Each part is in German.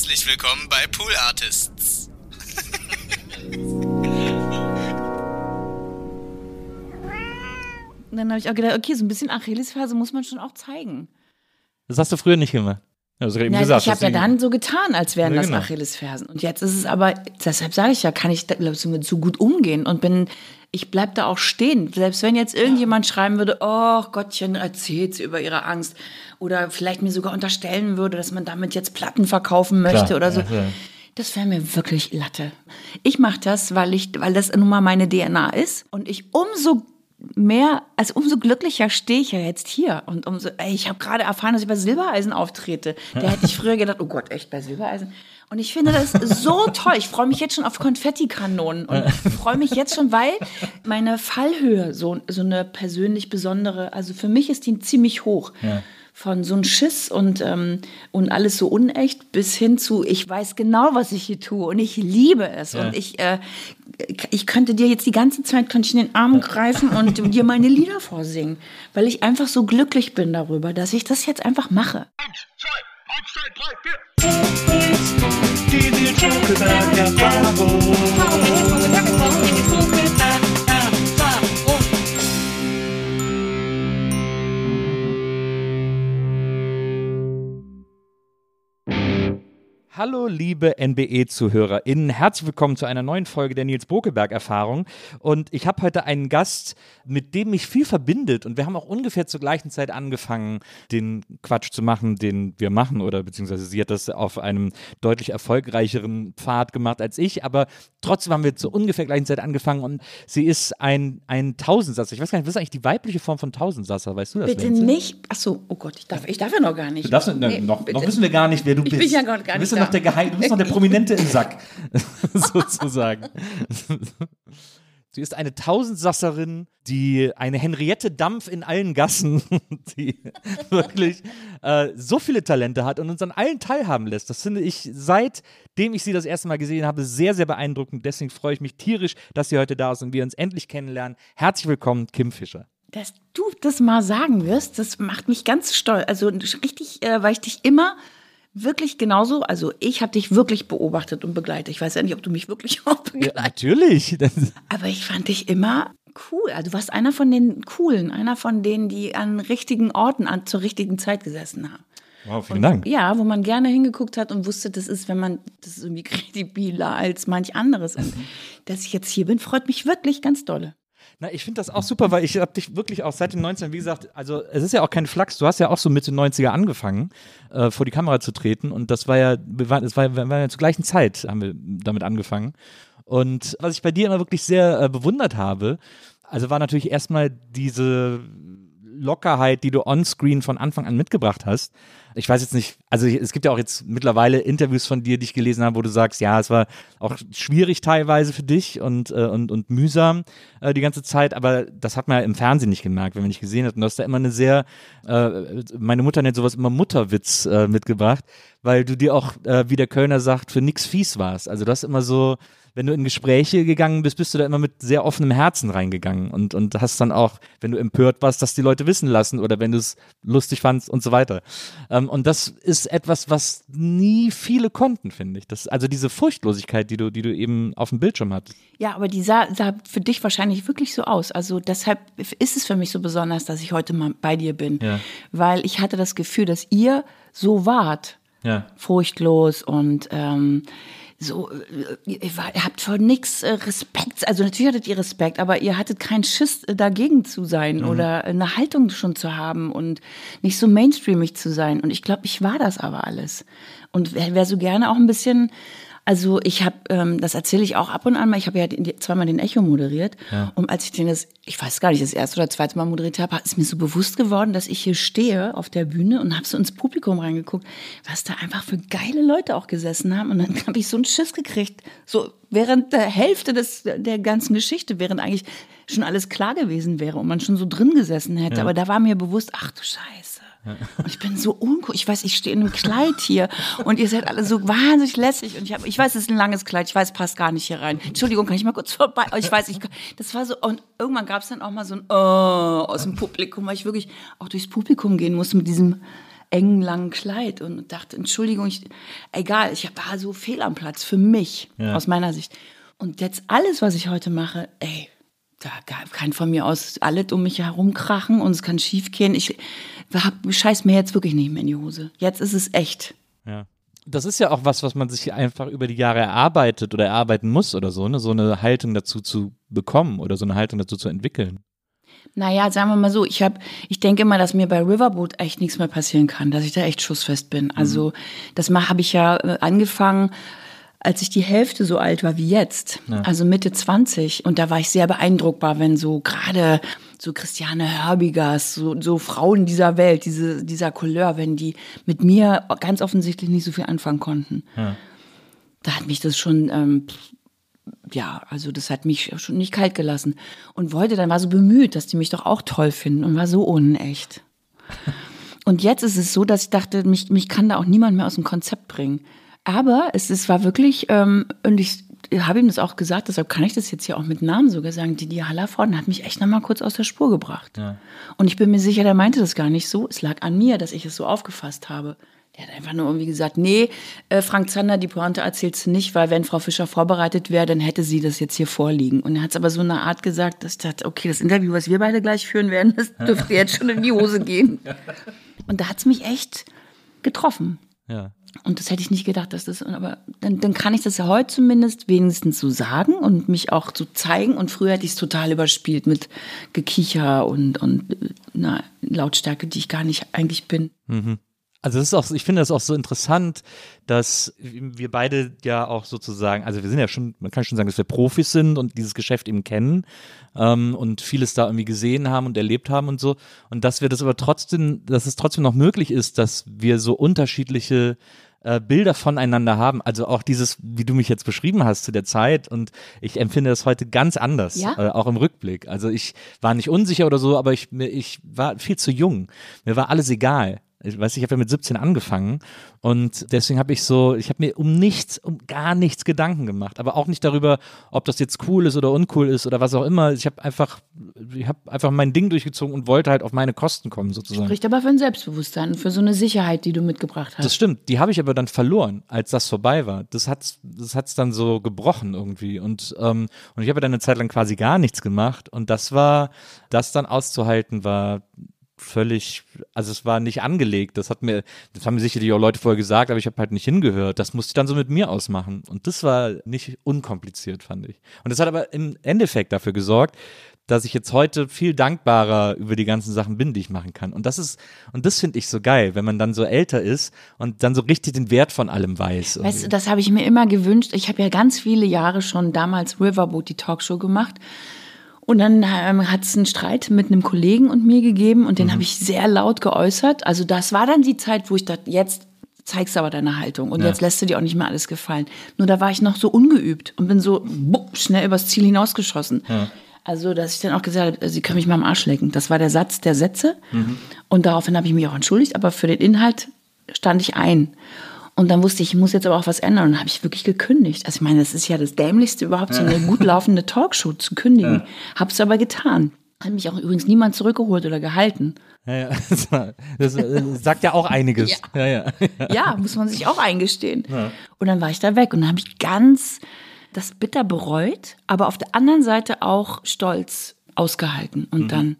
Herzlich willkommen bei Pool Artists. Und dann habe ich auch gedacht, okay, so ein bisschen Achillesferse muss man schon auch zeigen. Das hast du früher nicht gemacht. Also Ja, gesagt, ich habe ja dann so getan, als wären Ja, das genau. Achillesfersen. Und jetzt ist es aber, deshalb sage ich ja, kann ich glaube ich, damit so gut umgehen und bin, ich bleib da auch stehen. Selbst wenn jetzt irgendjemand schreiben würde, oh Gottchen, erzählt sie über ihre Angst. Oder vielleicht mir sogar unterstellen würde, dass man damit jetzt Platten verkaufen möchte Klar, oder so. ja, ja. Das wäre mir wirklich Latte. Ich mache das, weil ich, weil das nun mal meine DNA ist und ich umso mehr, also umso glücklicher stehe ich ja jetzt hier und umso, ey, ich habe gerade erfahren, dass ich bei Silbereisen auftrete. Da hätte ich früher gedacht, oh Gott, echt bei Silbereisen. Und ich finde das so toll. Ich freue mich jetzt schon auf Konfettikanonen und freue mich jetzt schon, weil meine Fallhöhe so, so eine persönlich besondere, also für mich ist die ziemlich hoch. Von so ein Schiss und, ähm, und alles so unecht bis hin zu, ich weiß genau, was ich hier tue und ich liebe es. Und ich, äh, ich könnte dir jetzt die ganze Zeit könnte ich in den Arm greifen und dir meine Lieder vorsingen, weil ich einfach so glücklich bin darüber, dass ich das jetzt einfach mache. Hallo, liebe NBE-ZuhörerInnen. Herzlich willkommen zu einer neuen Folge der Nils Bokeberg-Erfahrung. Und ich habe heute einen Gast, mit dem mich viel verbindet. Und wir haben auch ungefähr zur gleichen Zeit angefangen, den Quatsch zu machen, den wir machen. Oder beziehungsweise sie hat das auf einem deutlich erfolgreicheren Pfad gemacht als ich. Aber trotzdem haben wir zur ungefähr gleichen Zeit angefangen. Und sie ist ein, ein Tausendsasser. Ich weiß gar nicht, was ist eigentlich die weibliche Form von Tausendsasser? Weißt du das? Bitte Lenze? nicht. Ach so, oh Gott, ich darf, ich darf ja noch gar nicht. Du darfst, ne, Nee, noch, bitte. noch wissen wir gar nicht, wer du Ich bist. bin ja gar- gar du bist nicht ja noch. Der Geheim, du bist noch der Prominente im Sack, sozusagen. Sie ist eine Tausendsasserin, die eine Henriette Dampf in allen Gassen, die wirklich äh, so viele Talente hat und uns an allen teilhaben lässt. Das finde ich, seitdem ich sie das erste Mal gesehen habe, sehr, sehr beeindruckend. Deswegen freue ich mich tierisch, dass sie heute da ist und wir uns endlich kennenlernen. Herzlich willkommen, Kim Fischer. Dass du das mal sagen wirst, das macht mich ganz stolz. Also richtig, äh, weil ich dich immer wirklich genauso, also ich habe dich wirklich beobachtet und begleitet. Ich weiß ja nicht, ob du mich wirklich auch begleitest. natürlich. Das, Aber ich fand dich immer cool. Also du warst einer von den Coolen, einer von denen, die an richtigen Orten an, zur richtigen Zeit gesessen haben. wow, vielen Dank. Ja, wo man gerne hingeguckt hat und wusste, das ist, wenn man, das ist irgendwie kredibiler als manch anderes. Und dass ich jetzt hier bin, freut mich wirklich ganz dolle. Na, ich finde das auch super, weil ich habe dich wirklich auch seit den 19, wie gesagt, also es ist ja auch kein Flachs, du hast ja auch so Mitte 90er angefangen, äh, vor die Kamera zu treten und das war ja, das war, waren ja zur gleichen Zeit, haben wir damit angefangen. Und was ich bei dir immer wirklich sehr äh, bewundert habe, also war natürlich erstmal diese Lockerheit, die du onscreen von Anfang an mitgebracht hast. Ich weiß jetzt nicht, also es gibt ja auch jetzt mittlerweile Interviews von dir, die ich gelesen habe, wo du sagst, ja, es war auch schwierig teilweise für dich und, äh, und, und mühsam äh, die ganze Zeit, aber das hat man ja im Fernsehen nicht gemerkt, wenn man nicht gesehen hat. Und du hast da immer eine sehr, äh, meine Mutter nennt sowas immer Mutterwitz äh, mitgebracht, weil du dir auch, äh, wie der Kölner sagt, für nix fies warst. Also du hast immer so, wenn du in Gespräche gegangen bist, bist du da immer mit sehr offenem Herzen reingegangen und, und hast dann auch, wenn du empört warst, das die Leute wissen lassen oder wenn du es lustig fandst und so weiter. Ähm, und das ist etwas, was nie viele konnten, finde ich. Das, also diese Furchtlosigkeit, die du, die du eben auf dem Bildschirm hattest. Ja, aber die sah, sah für dich wahrscheinlich wirklich so aus. Also deshalb ist es für mich so besonders, dass ich heute mal bei dir bin. Ja. Weil ich hatte das Gefühl, dass ihr so wart. Ja. Furchtlos und ähm, so, äh, ihr, habt vor nichts äh, Respekt. Also natürlich hattet ihr Respekt, aber ihr hattet keinen Schiss äh, dagegen zu sein oder eine Haltung schon zu haben und nicht so mainstreamig zu sein. Und ich glaube, ich war das aber alles. Und wäre wär so gerne auch ein bisschen also ich habe, ähm, das erzähle ich auch ab und an mal, ich habe ja zweimal den Echo moderiert. Und als ich den das, ich weiß gar nicht, das erste oder zweite Mal moderiert habe, ist mir so bewusst geworden, dass ich hier stehe auf der Bühne und habe so ins Publikum reingeguckt, was da einfach für geile Leute auch gesessen haben. Und dann habe ich so einen Schiss gekriegt, so während der Hälfte des, der ganzen Geschichte, während eigentlich schon alles klar gewesen wäre und man schon so drin gesessen hätte. Aber da war mir bewusst, ach du Scheiße. Und ich bin so uncool. Ich weiß, ich stehe in einem Kleid hier und ihr seid alle so wahnsinnig lässig. Und ich, hab, ich weiß, es ist ein langes Kleid. Ich weiß, passt gar nicht hier rein. Entschuldigung, kann ich mal kurz vorbei? Oh, Ich weiß, ich, das war so. Und irgendwann gab es dann auch mal so ein Oh aus dem Publikum, weil ich wirklich auch durchs Publikum gehen musste mit diesem engen, langen Kleid und dachte, Entschuldigung, ich, egal, ich war so fehl am Platz für mich, Ja. aus meiner Sicht. Und jetzt alles, was ich heute mache, ey, da kann von mir aus alles um mich herum krachen und es kann schief gehen. Ich hab, scheiß mir jetzt wirklich nicht mehr in die Hose. Jetzt ist es echt. Ja. Das ist ja auch was, was man sich einfach über die Jahre erarbeitet oder erarbeiten muss oder so, ne? So eine Haltung dazu zu bekommen oder so eine Haltung dazu zu entwickeln. Naja, sagen wir mal so, ich hab, ich denke immer, dass mir bei Riverboat echt nichts mehr passieren kann, dass ich da echt schussfest bin. Also das habe ich ja äh, angefangen, als ich die Hälfte so alt war wie jetzt, also Mitte 20. Und da war ich sehr beeindruckbar, wenn so gerade so Christiane Herbigers, so, so Frauen dieser Welt, diese, dieser Couleur, wenn die mit mir ganz offensichtlich nicht so viel anfangen konnten. Da hat mich das schon ähm, ja, also das hat mich schon nicht kalt gelassen. Und wollte dann, war so bemüht, dass die mich doch auch toll finden und war so unecht. Und jetzt ist es so, dass ich dachte, mich, mich kann da auch niemand mehr aus dem Konzept bringen. Aber es, es war wirklich, ähm, und ich habe ihm das auch gesagt, deshalb kann ich das jetzt hier auch mit Namen sogar sagen, die Hallervorden hat mich echt nochmal kurz aus der Spur gebracht. Und ich bin mir sicher, der meinte das gar nicht so. Es lag an mir, dass ich es so aufgefasst habe. Der hat einfach nur irgendwie gesagt, nee, äh, Frank Zander, die Pointe erzählst du nicht, weil wenn Frau Fischer vorbereitet wäre, dann hätte sie das jetzt hier vorliegen. Und er hat es aber so eine Art gesagt, dass ich dachte, okay, das Interview, was wir beide gleich führen werden, das dürfte jetzt schon in die Hose gehen. Und da hat es mich echt getroffen. Ja. Und das hätte ich nicht gedacht, dass das, aber dann, dann kann ich das ja heute zumindest wenigstens so sagen und mich auch so zeigen. Und früher hätte ich es total überspielt mit Gekicher und, und einer Lautstärke, die ich gar nicht eigentlich bin. Also das ist auch, ich finde das auch so interessant, dass wir beide ja auch sozusagen, also wir sind ja schon, man kann schon sagen, dass wir Profis sind und dieses Geschäft eben kennen ähm, und vieles da irgendwie gesehen haben und erlebt haben und so. Und dass wir das aber trotzdem, dass es trotzdem noch möglich ist, dass wir so unterschiedliche äh, Bilder voneinander haben. Also auch dieses, wie du mich jetzt beschrieben hast zu der Zeit und ich empfinde das heute ganz anders, Ja? äh, auch im Rückblick. Also ich war nicht unsicher oder so, aber ich, mir- ich war viel zu jung. Mir war alles egal. Ich weiß, ich habe ja mit 17 angefangen und deswegen habe ich so, ich habe mir um nichts, um gar nichts Gedanken gemacht, aber auch nicht darüber, ob das jetzt cool ist oder uncool ist oder was auch immer. Ich habe einfach, ich habe einfach mein Ding durchgezogen und wollte halt auf meine Kosten kommen sozusagen. Spricht aber für ein Selbstbewusstsein und für so eine Sicherheit, die du mitgebracht hast. Das stimmt, die habe ich aber dann verloren, als das vorbei war. Das hat's, das hat's dann so gebrochen irgendwie und ähm, und ich habe dann eine Zeit lang quasi gar nichts gemacht und das war, das dann auszuhalten war völlig, also es war nicht angelegt. Das hat mir, das haben mir sicherlich auch Leute vorher gesagt, aber ich habe halt nicht hingehört. Das musste ich dann so mit mir ausmachen und das war nicht unkompliziert, fand ich. Und das hat aber im Endeffekt dafür gesorgt, dass ich jetzt heute viel dankbarer über die ganzen Sachen bin, die ich machen kann. Und das ist, und das finde ich so geil, wenn man dann so älter ist und dann so richtig den Wert von allem weiß. Weißt du, das habe ich mir immer gewünscht. Ich habe ja ganz viele Jahre schon damals Riverboat, die Talkshow gemacht. Und dann ähm, hat es einen Streit mit einem Kollegen und mir gegeben und den habe ich sehr laut geäußert. Also das war dann die Zeit, wo ich dachte, jetzt zeigst du aber deine Haltung und jetzt lässt du dir auch nicht mehr alles gefallen. Nur da war ich noch so ungeübt und bin so bupp, schnell übers Ziel hinausgeschossen. Also, dass ich dann auch gesagt habe, sie können mich mal am Arsch lecken. Das war der Satz der Sätze. Und daraufhin habe ich mich auch entschuldigt, aber für den Inhalt stand ich ein. Und dann wusste ich, ich muss jetzt aber auch was ändern. Und dann habe ich wirklich gekündigt. Also ich meine, das ist ja das Dämlichste überhaupt, so eine gut laufende Talkshow zu kündigen. Hab's aber getan. Hat mich auch übrigens niemand zurückgeholt oder gehalten. Ja, ja. Das, war- das äh, sagt ja auch einiges. Ja, ja. Ja, muss man sich auch eingestehen. Und dann war ich da weg und dann habe ich ganz das bitter bereut, aber auf der anderen Seite auch stolz ausgehalten. Und dann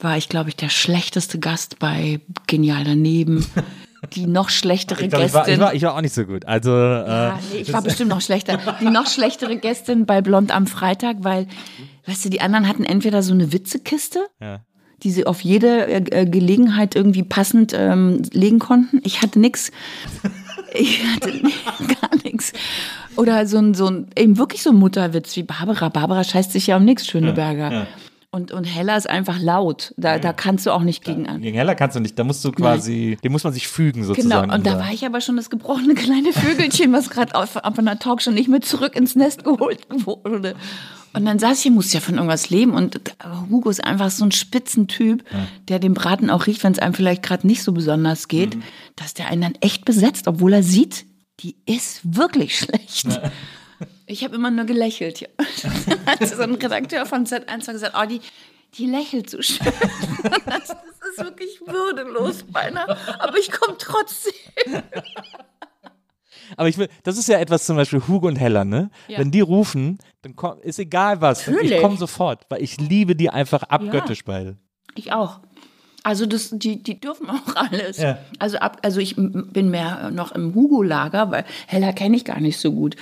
war ich, glaube ich, der schlechteste Gast bei Genial daneben. Die noch schlechtere Ich, glaub, ich, war, Gästin. ich, war, ich war auch nicht so gut. Also, äh, Ja, nee, ich war bestimmt noch schlechter. Die noch schlechtere Gästin bei Blond am Freitag, weil, weißt du, die anderen hatten entweder so eine Witzekiste, ja. die sie auf jede äh, äh, Gelegenheit irgendwie passend ähm, legen konnten. Ich hatte nix. Ich hatte gar nichts. Oder so ein, so ein, eben wirklich so ein Mutterwitz wie Barbara. Barbara scheißt sich ja um nichts, Schöneberger. Und, und Hella ist einfach laut. Da, da kannst du auch nicht gegen an. Gegen Heller kannst du nicht. Da musst du quasi, dem muss man sich fügen sozusagen. Genau, und da war ich aber schon das gebrochene kleine Vögelchen, was gerade auf, auf einer Talk schon nicht mehr zurück ins Nest geholt wurde. Und dann saß ich, hier, musste ja von irgendwas leben. Und Hugo ist einfach so ein Spitzentyp, der den Braten auch riecht, wenn es einem vielleicht gerade nicht so besonders geht, dass der einen dann echt besetzt, obwohl er sieht, die ist wirklich schlecht. Ich habe immer nur gelächelt. Ja. Hat so ein Redakteur von Z1 gesagt, oh, die, die lächelt so schön. Das ist ist wirklich würdelos beinahe. Aber ich komme trotzdem. Aber ich will, das ist ja etwas zum Beispiel Hugo und Hella, ne? Ja. Wenn die rufen, dann komm, ist egal was. Ich Natürlich. komme sofort, weil ich liebe die einfach abgöttisch beide. Ich auch. Also das, die, die dürfen auch alles. Ja. Also, ab, also ich bin mehr noch im Hugo-Lager, weil Hella kenne ich gar nicht so gut.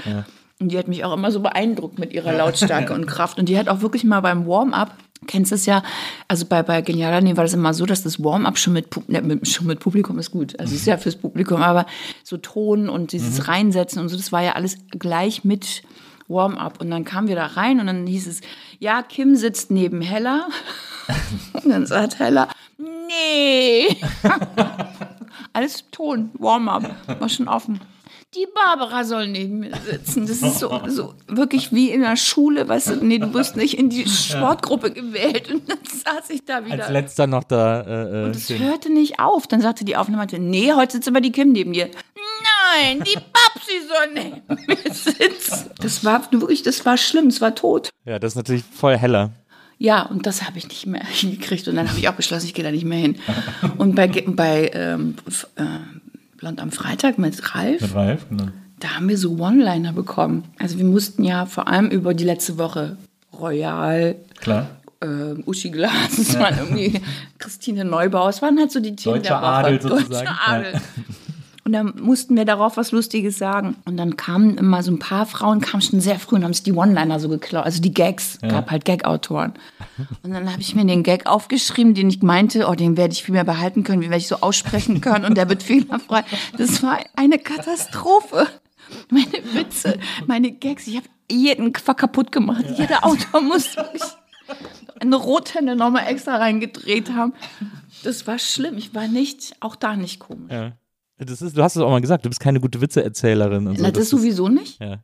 Und die hat mich auch immer so beeindruckt mit ihrer Lautstärke und Kraft. Und die hat auch wirklich mal beim Warm-up, kennst du es ja, also bei, bei Genial Daneben war das immer so, dass das Warm-up schon mit, ne, mit, schon mit Publikum ist gut. Also es ist ja fürs Publikum, aber so Ton und dieses Reinsetzen und so, das war ja alles gleich mit Warm-up. Und dann kamen wir da rein und dann hieß es, ja, Kim sitzt neben Hella. Und dann sagt Hella, nee. Alles Ton, Warm-up, war schon offen. Die Barbara soll neben mir sitzen. Das ist so, so wirklich wie in der Schule, weißt du, nee, du wirst nicht in die Sportgruppe gewählt. Und dann saß ich da wieder. Als letzter noch da. Äh, äh, Das schön. hörte nicht auf. Dann sagte die Aufnahme, nee, heute sitzt aber die Kim neben dir. Nein, die Babsi soll neben mir sitzen. Das war wirklich, das war schlimm, es war tot. ja, das ist natürlich voll heller. Ja, und das habe ich nicht mehr hingekriegt. Und dann habe ich auch beschlossen, ich gehe da nicht mehr hin. Und bei, bei ähm, äh, Blond am Freitag mit Ralf, Ralf, genau. da haben wir so One-Liner bekommen. Also wir mussten ja vor allem über die letzte Woche Royal, Klar. äh, Uschi Glas, es waren irgendwie Christine Neubauer, es waren halt so die Themen Deutscher der Woche. Adel sozusagen. Deutscher Adel. Und dann mussten wir darauf was Lustiges sagen. Und dann kamen immer so ein paar Frauen, kamen schon sehr früh und haben sich die One-Liner so geklaut, also die Gags, gab halt Gag-Autoren. Und dann habe ich mir den Gag aufgeschrieben, den ich meinte, oh, den werde ich viel mehr behalten können, wie werde ich so aussprechen können und der wird fehlerfrei. Das war eine Katastrophe. Meine Witze, meine Gags, ich habe jeden Quack kaputt gemacht. Jeder Autor muss eine Rothände nochmal extra reingedreht haben. Das war schlimm. Ich war nicht, auch da nicht komisch. Ja. Das ist, du hast es auch mal gesagt, du bist keine gute Witzeerzählerin und so. Na, das, ist- sowieso nicht. Ja.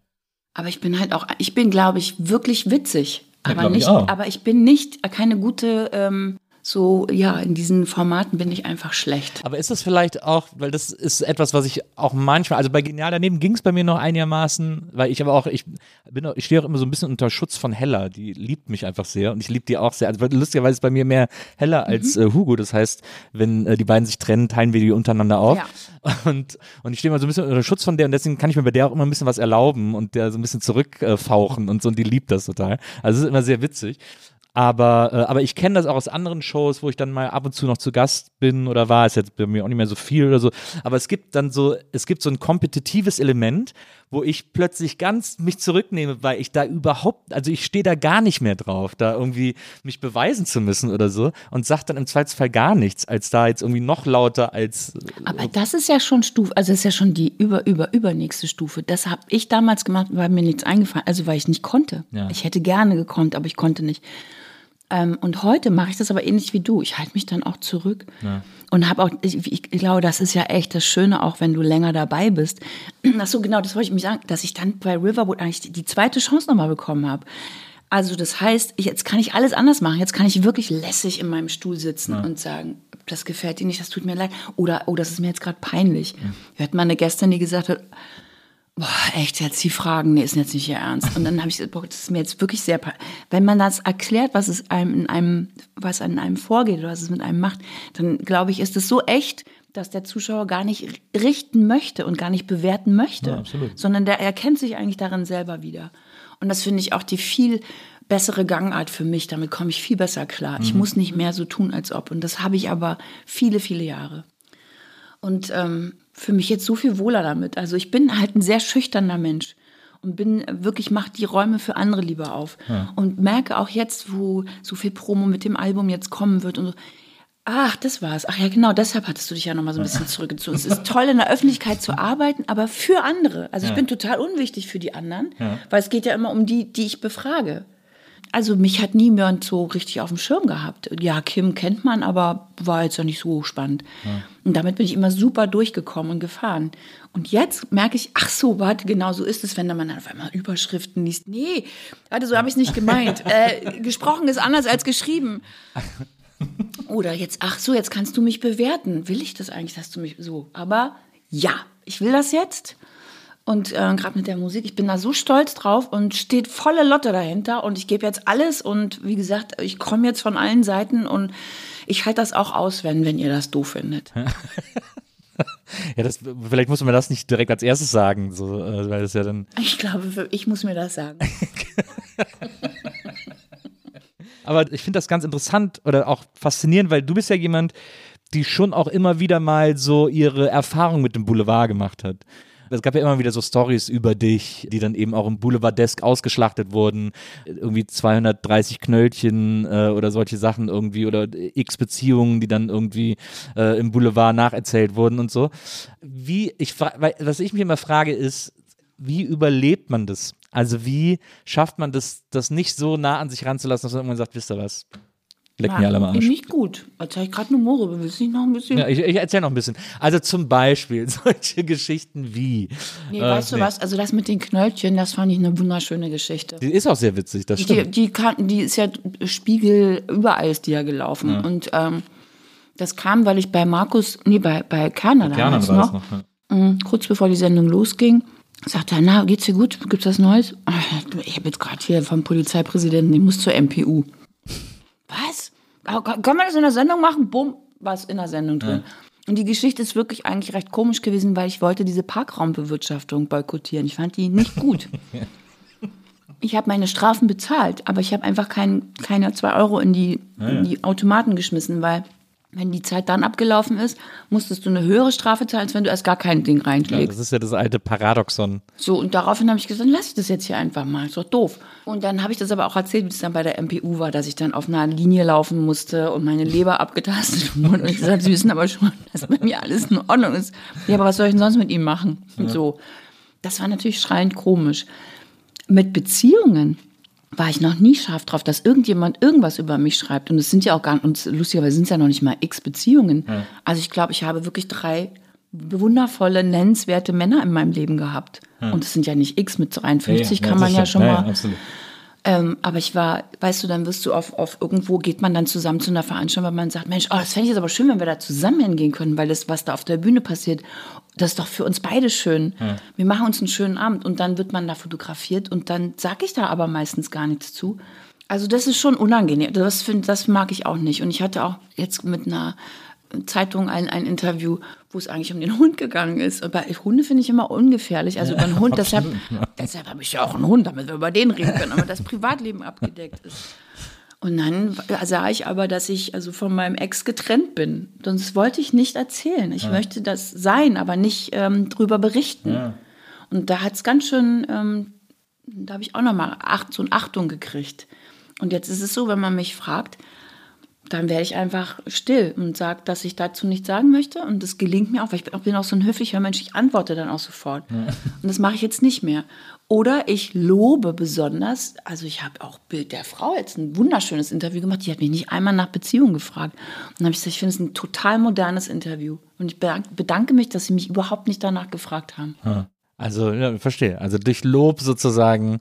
Aber ich bin halt auch, ich bin, glaube ich, wirklich witzig. Ja, Aber ich nicht, auch. aber ich bin nicht keine gute, ähm, so, ja, in diesen Formaten bin ich einfach schlecht. Aber ist das vielleicht auch, weil das ist etwas, was ich auch manchmal, also bei Genial daneben ging es bei mir noch einigermaßen, weil ich aber auch, ich bin auch, ich stehe auch immer so ein bisschen unter Schutz von Hella, die liebt mich einfach sehr und ich liebe die auch sehr. Also lustigerweise ist bei mir mehr Hella als Mhm. äh, Hugo, das heißt, wenn äh, die beiden sich trennen, teilen wir die untereinander auf. Ja. Und, und ich stehe mal so ein bisschen unter Schutz von der und deswegen kann ich mir bei der auch immer ein bisschen was erlauben und der so ein bisschen zurückfauchen äh, und so und die liebt das total. Also es ist immer sehr witzig. Aber, äh, aber ich kenne das auch aus anderen Shows, wo ich dann mal ab und zu noch zu Gast bin oder war, ist jetzt bei mir auch nicht mehr so viel oder so. Aber es gibt dann so, es gibt so ein kompetitives Element, wo ich plötzlich ganz mich zurücknehme, weil ich da überhaupt, also ich stehe da gar nicht mehr drauf, da irgendwie mich beweisen zu müssen oder so und sag dann im Zweifelsfall gar nichts, als da jetzt irgendwie noch lauter als Aber das ist ja schon Stufe, also das ist ja schon die über, über, übernächste Stufe. Das habe ich damals gemacht, weil mir nichts eingefallen, also weil ich nicht konnte. Ja. Ich hätte gerne gekonnt, aber ich konnte nicht. Ähm, und heute mache ich das aber ähnlich wie du. Ich halte mich dann auch zurück und habe auch, ich, ich glaube, das ist ja echt das Schöne, auch wenn du länger dabei bist. Ach so, genau, das wollte ich mich sagen, dass ich dann bei Riverwood eigentlich die, die zweite Chance nochmal bekommen habe. Also das heißt, jetzt kann ich alles anders machen. Jetzt kann ich wirklich lässig in meinem Stuhl sitzen und sagen, das gefällt dir nicht, das tut mir leid. Oder, oh, das ist mir jetzt gerade peinlich. Wir hatten mal eine Gästin, die gesagt hat, boah, echt jetzt die Fragen, nee, ist jetzt nicht ihr Ernst. Und dann habe ich gesagt, boah, das ist mir jetzt wirklich sehr, wenn man das erklärt, was es einem in einem, was an einem vorgeht oder was es mit einem macht, dann glaube ich, ist es so echt, dass der Zuschauer gar nicht richten möchte und gar nicht bewerten möchte, absolut. sondern der erkennt sich eigentlich darin selber wieder. Und das finde ich auch die viel bessere Gangart für mich. Damit komme ich viel besser klar. Ich muss nicht mehr so tun, als ob. Und das habe ich aber viele, viele Jahre. Und ähm, für mich jetzt so viel wohler damit. Also ich bin halt ein sehr schüchterner Mensch und bin wirklich mache die Räume für andere lieber auf und merke auch jetzt, wo so viel Promo mit dem Album jetzt kommen wird und so. Ach, das war's. Ach ja, genau, deshalb hattest du dich ja noch mal so ein bisschen zurückgezogen. Es ist toll, in der Öffentlichkeit zu arbeiten, aber für andere. Also ich bin total unwichtig für die anderen, weil es geht ja immer um die, die ich befrage. Also mich hat niemand so richtig auf dem Schirm gehabt. Ja, Kim kennt man, aber war jetzt ja nicht so spannend. Und damit bin ich immer super durchgekommen und gefahren. Und jetzt merke ich, ach so, warte, genau so ist es, wenn man auf einmal Überschriften liest. Nee, warte, so habe ich es nicht gemeint. äh, gesprochen ist anders als geschrieben. Oder jetzt, ach so, jetzt kannst du mich bewerten. Will ich das eigentlich, dass du mich so? Aber ja, ich will das jetzt. Und äh, gerade mit der Musik, ich bin da so stolz drauf und steht volle Lotte dahinter und ich gebe jetzt alles und wie gesagt, ich komme jetzt von allen Seiten und ich halte das auch aus, wenn, wenn ihr das doof findet. Ja, das, vielleicht muss man das nicht direkt als erstes sagen, so, äh, weil das ja dann. Ich glaube, ich muss mir das sagen. Aber ich finde das ganz interessant oder auch faszinierend, weil du bist ja jemand, die schon auch immer wieder mal so ihre Erfahrung mit dem Boulevard gemacht hat. Es gab ja immer wieder so Stories über dich, die dann eben auch im Boulevard-Desk ausgeschlachtet wurden. Irgendwie 230 Knöllchen äh, oder solche Sachen irgendwie oder x Beziehungen, die dann irgendwie äh, im Boulevard nacherzählt wurden und so. Wie, ich was ich mich immer frage, ist, wie überlebt man das? Also wie schafft man das, das nicht so nah an sich ranzulassen, dass man irgendwann sagt, wisst ihr was? Leck mir alle am Arsch. Nicht gut. Habe ich gerade eine Moore. Du nicht noch ein bisschen? Ja, ich, ich erzähle noch ein bisschen. Also zum Beispiel solche Geschichten wie. Nee, äh, weißt du nee. was? Also das mit den Knöllchen, das fand ich eine wunderschöne Geschichte. Die ist auch sehr witzig, das stimmt. Die, die, die ist ja Spiegel, überall ist die ja gelaufen. Ja. Und ähm, das kam, weil ich bei Markus, nee, bei, bei Kerner bei damals Kerner noch, noch ja. Mhm, kurz bevor die Sendung losging, sagte er, na, geht's dir gut? Gibt's was Neues? Ich habe jetzt gerade hier vom Polizeipräsidenten, ich muss zur MPU. Was? Kann man das in der Sendung machen? Bumm, was in der Sendung drin. Ja. Und die Geschichte ist wirklich eigentlich recht komisch gewesen, weil ich wollte diese Parkraumbewirtschaftung boykottieren. Ich fand die nicht gut. ich habe meine Strafen bezahlt, aber ich habe einfach kein, keine zwei Euro in die, ja, ja. in die Automaten geschmissen, weil wenn die Zeit dann abgelaufen ist, musstest du eine höhere Strafe zahlen, als wenn du erst gar kein Ding reinlegst. Ja, das ist ja das alte Paradoxon. So, und daraufhin habe ich gesagt, lass ich das jetzt hier einfach mal, ist doch doof. Und dann habe ich das aber auch erzählt, wie es dann bei der MPU war, dass ich dann auf einer Linie laufen musste und meine Leber abgetastet wurde. Und ich gesagt, sie wissen aber schon, dass bei mir alles in Ordnung ist. Ja, aber was soll ich denn sonst mit ihm machen? Und ja. so. Das war natürlich schreiend komisch. Mit Beziehungen war ich noch nie scharf drauf, dass irgendjemand irgendwas über mich schreibt. Und es sind ja auch gar nicht, und lustigerweise sind es ja noch nicht mal x Beziehungen. Ja. Also ich glaube, ich habe wirklich drei wundervolle, nennenswerte Männer in meinem Leben gehabt. Ja. Und es sind ja nicht x mit 53, ja, kann man ja schon mal. Ähm, aber ich war, weißt du, dann wirst du auf, auf irgendwo, geht man dann zusammen zu einer Veranstaltung, weil man sagt, Mensch, oh, das fände ich jetzt aber schön, wenn wir da zusammen hingehen können, weil das, was da auf der Bühne passiert, das ist doch für uns beide schön. Ja. Wir machen uns einen schönen Abend und dann wird man da fotografiert und dann sage ich da aber meistens gar nichts zu. Also das ist schon unangenehm. Das, find, das mag ich auch nicht. Und ich hatte auch jetzt mit einer Zeitung ein, ein Interview, wo es eigentlich um den Hund gegangen ist. Bei Hunde finde ich immer ungefährlich. Also über einen Hund, deshalb, deshalb habe ich ja auch einen Hund, damit wir über den reden können, damit das Privatleben abgedeckt ist. Und dann sah ich aber, dass ich also von meinem Ex getrennt bin. Sonst wollte ich nicht erzählen. Ich ja. möchte das sein, aber nicht ähm, drüber berichten. Ja. Und da hat es ganz schön, ähm, da habe ich auch nochmal Acht, so eine Achtung gekriegt. Und jetzt ist es so, wenn man mich fragt, dann werde ich einfach still und sage, dass ich dazu nichts sagen möchte. Und das gelingt mir auch, weil ich bin auch, so ein höflicher Mensch, ich antworte dann auch sofort. Ja. Und das mache ich jetzt nicht mehr. Oder ich lobe besonders, also ich habe auch Bild der Frau jetzt ein wunderschönes Interview gemacht, die hat mich nicht einmal nach Beziehung gefragt. Und dann habe ich gesagt, ich finde es ein total modernes Interview. Und ich bedanke mich, dass sie mich überhaupt nicht danach gefragt haben. Ja. Also, ja, verstehe. Also durch Lob sozusagen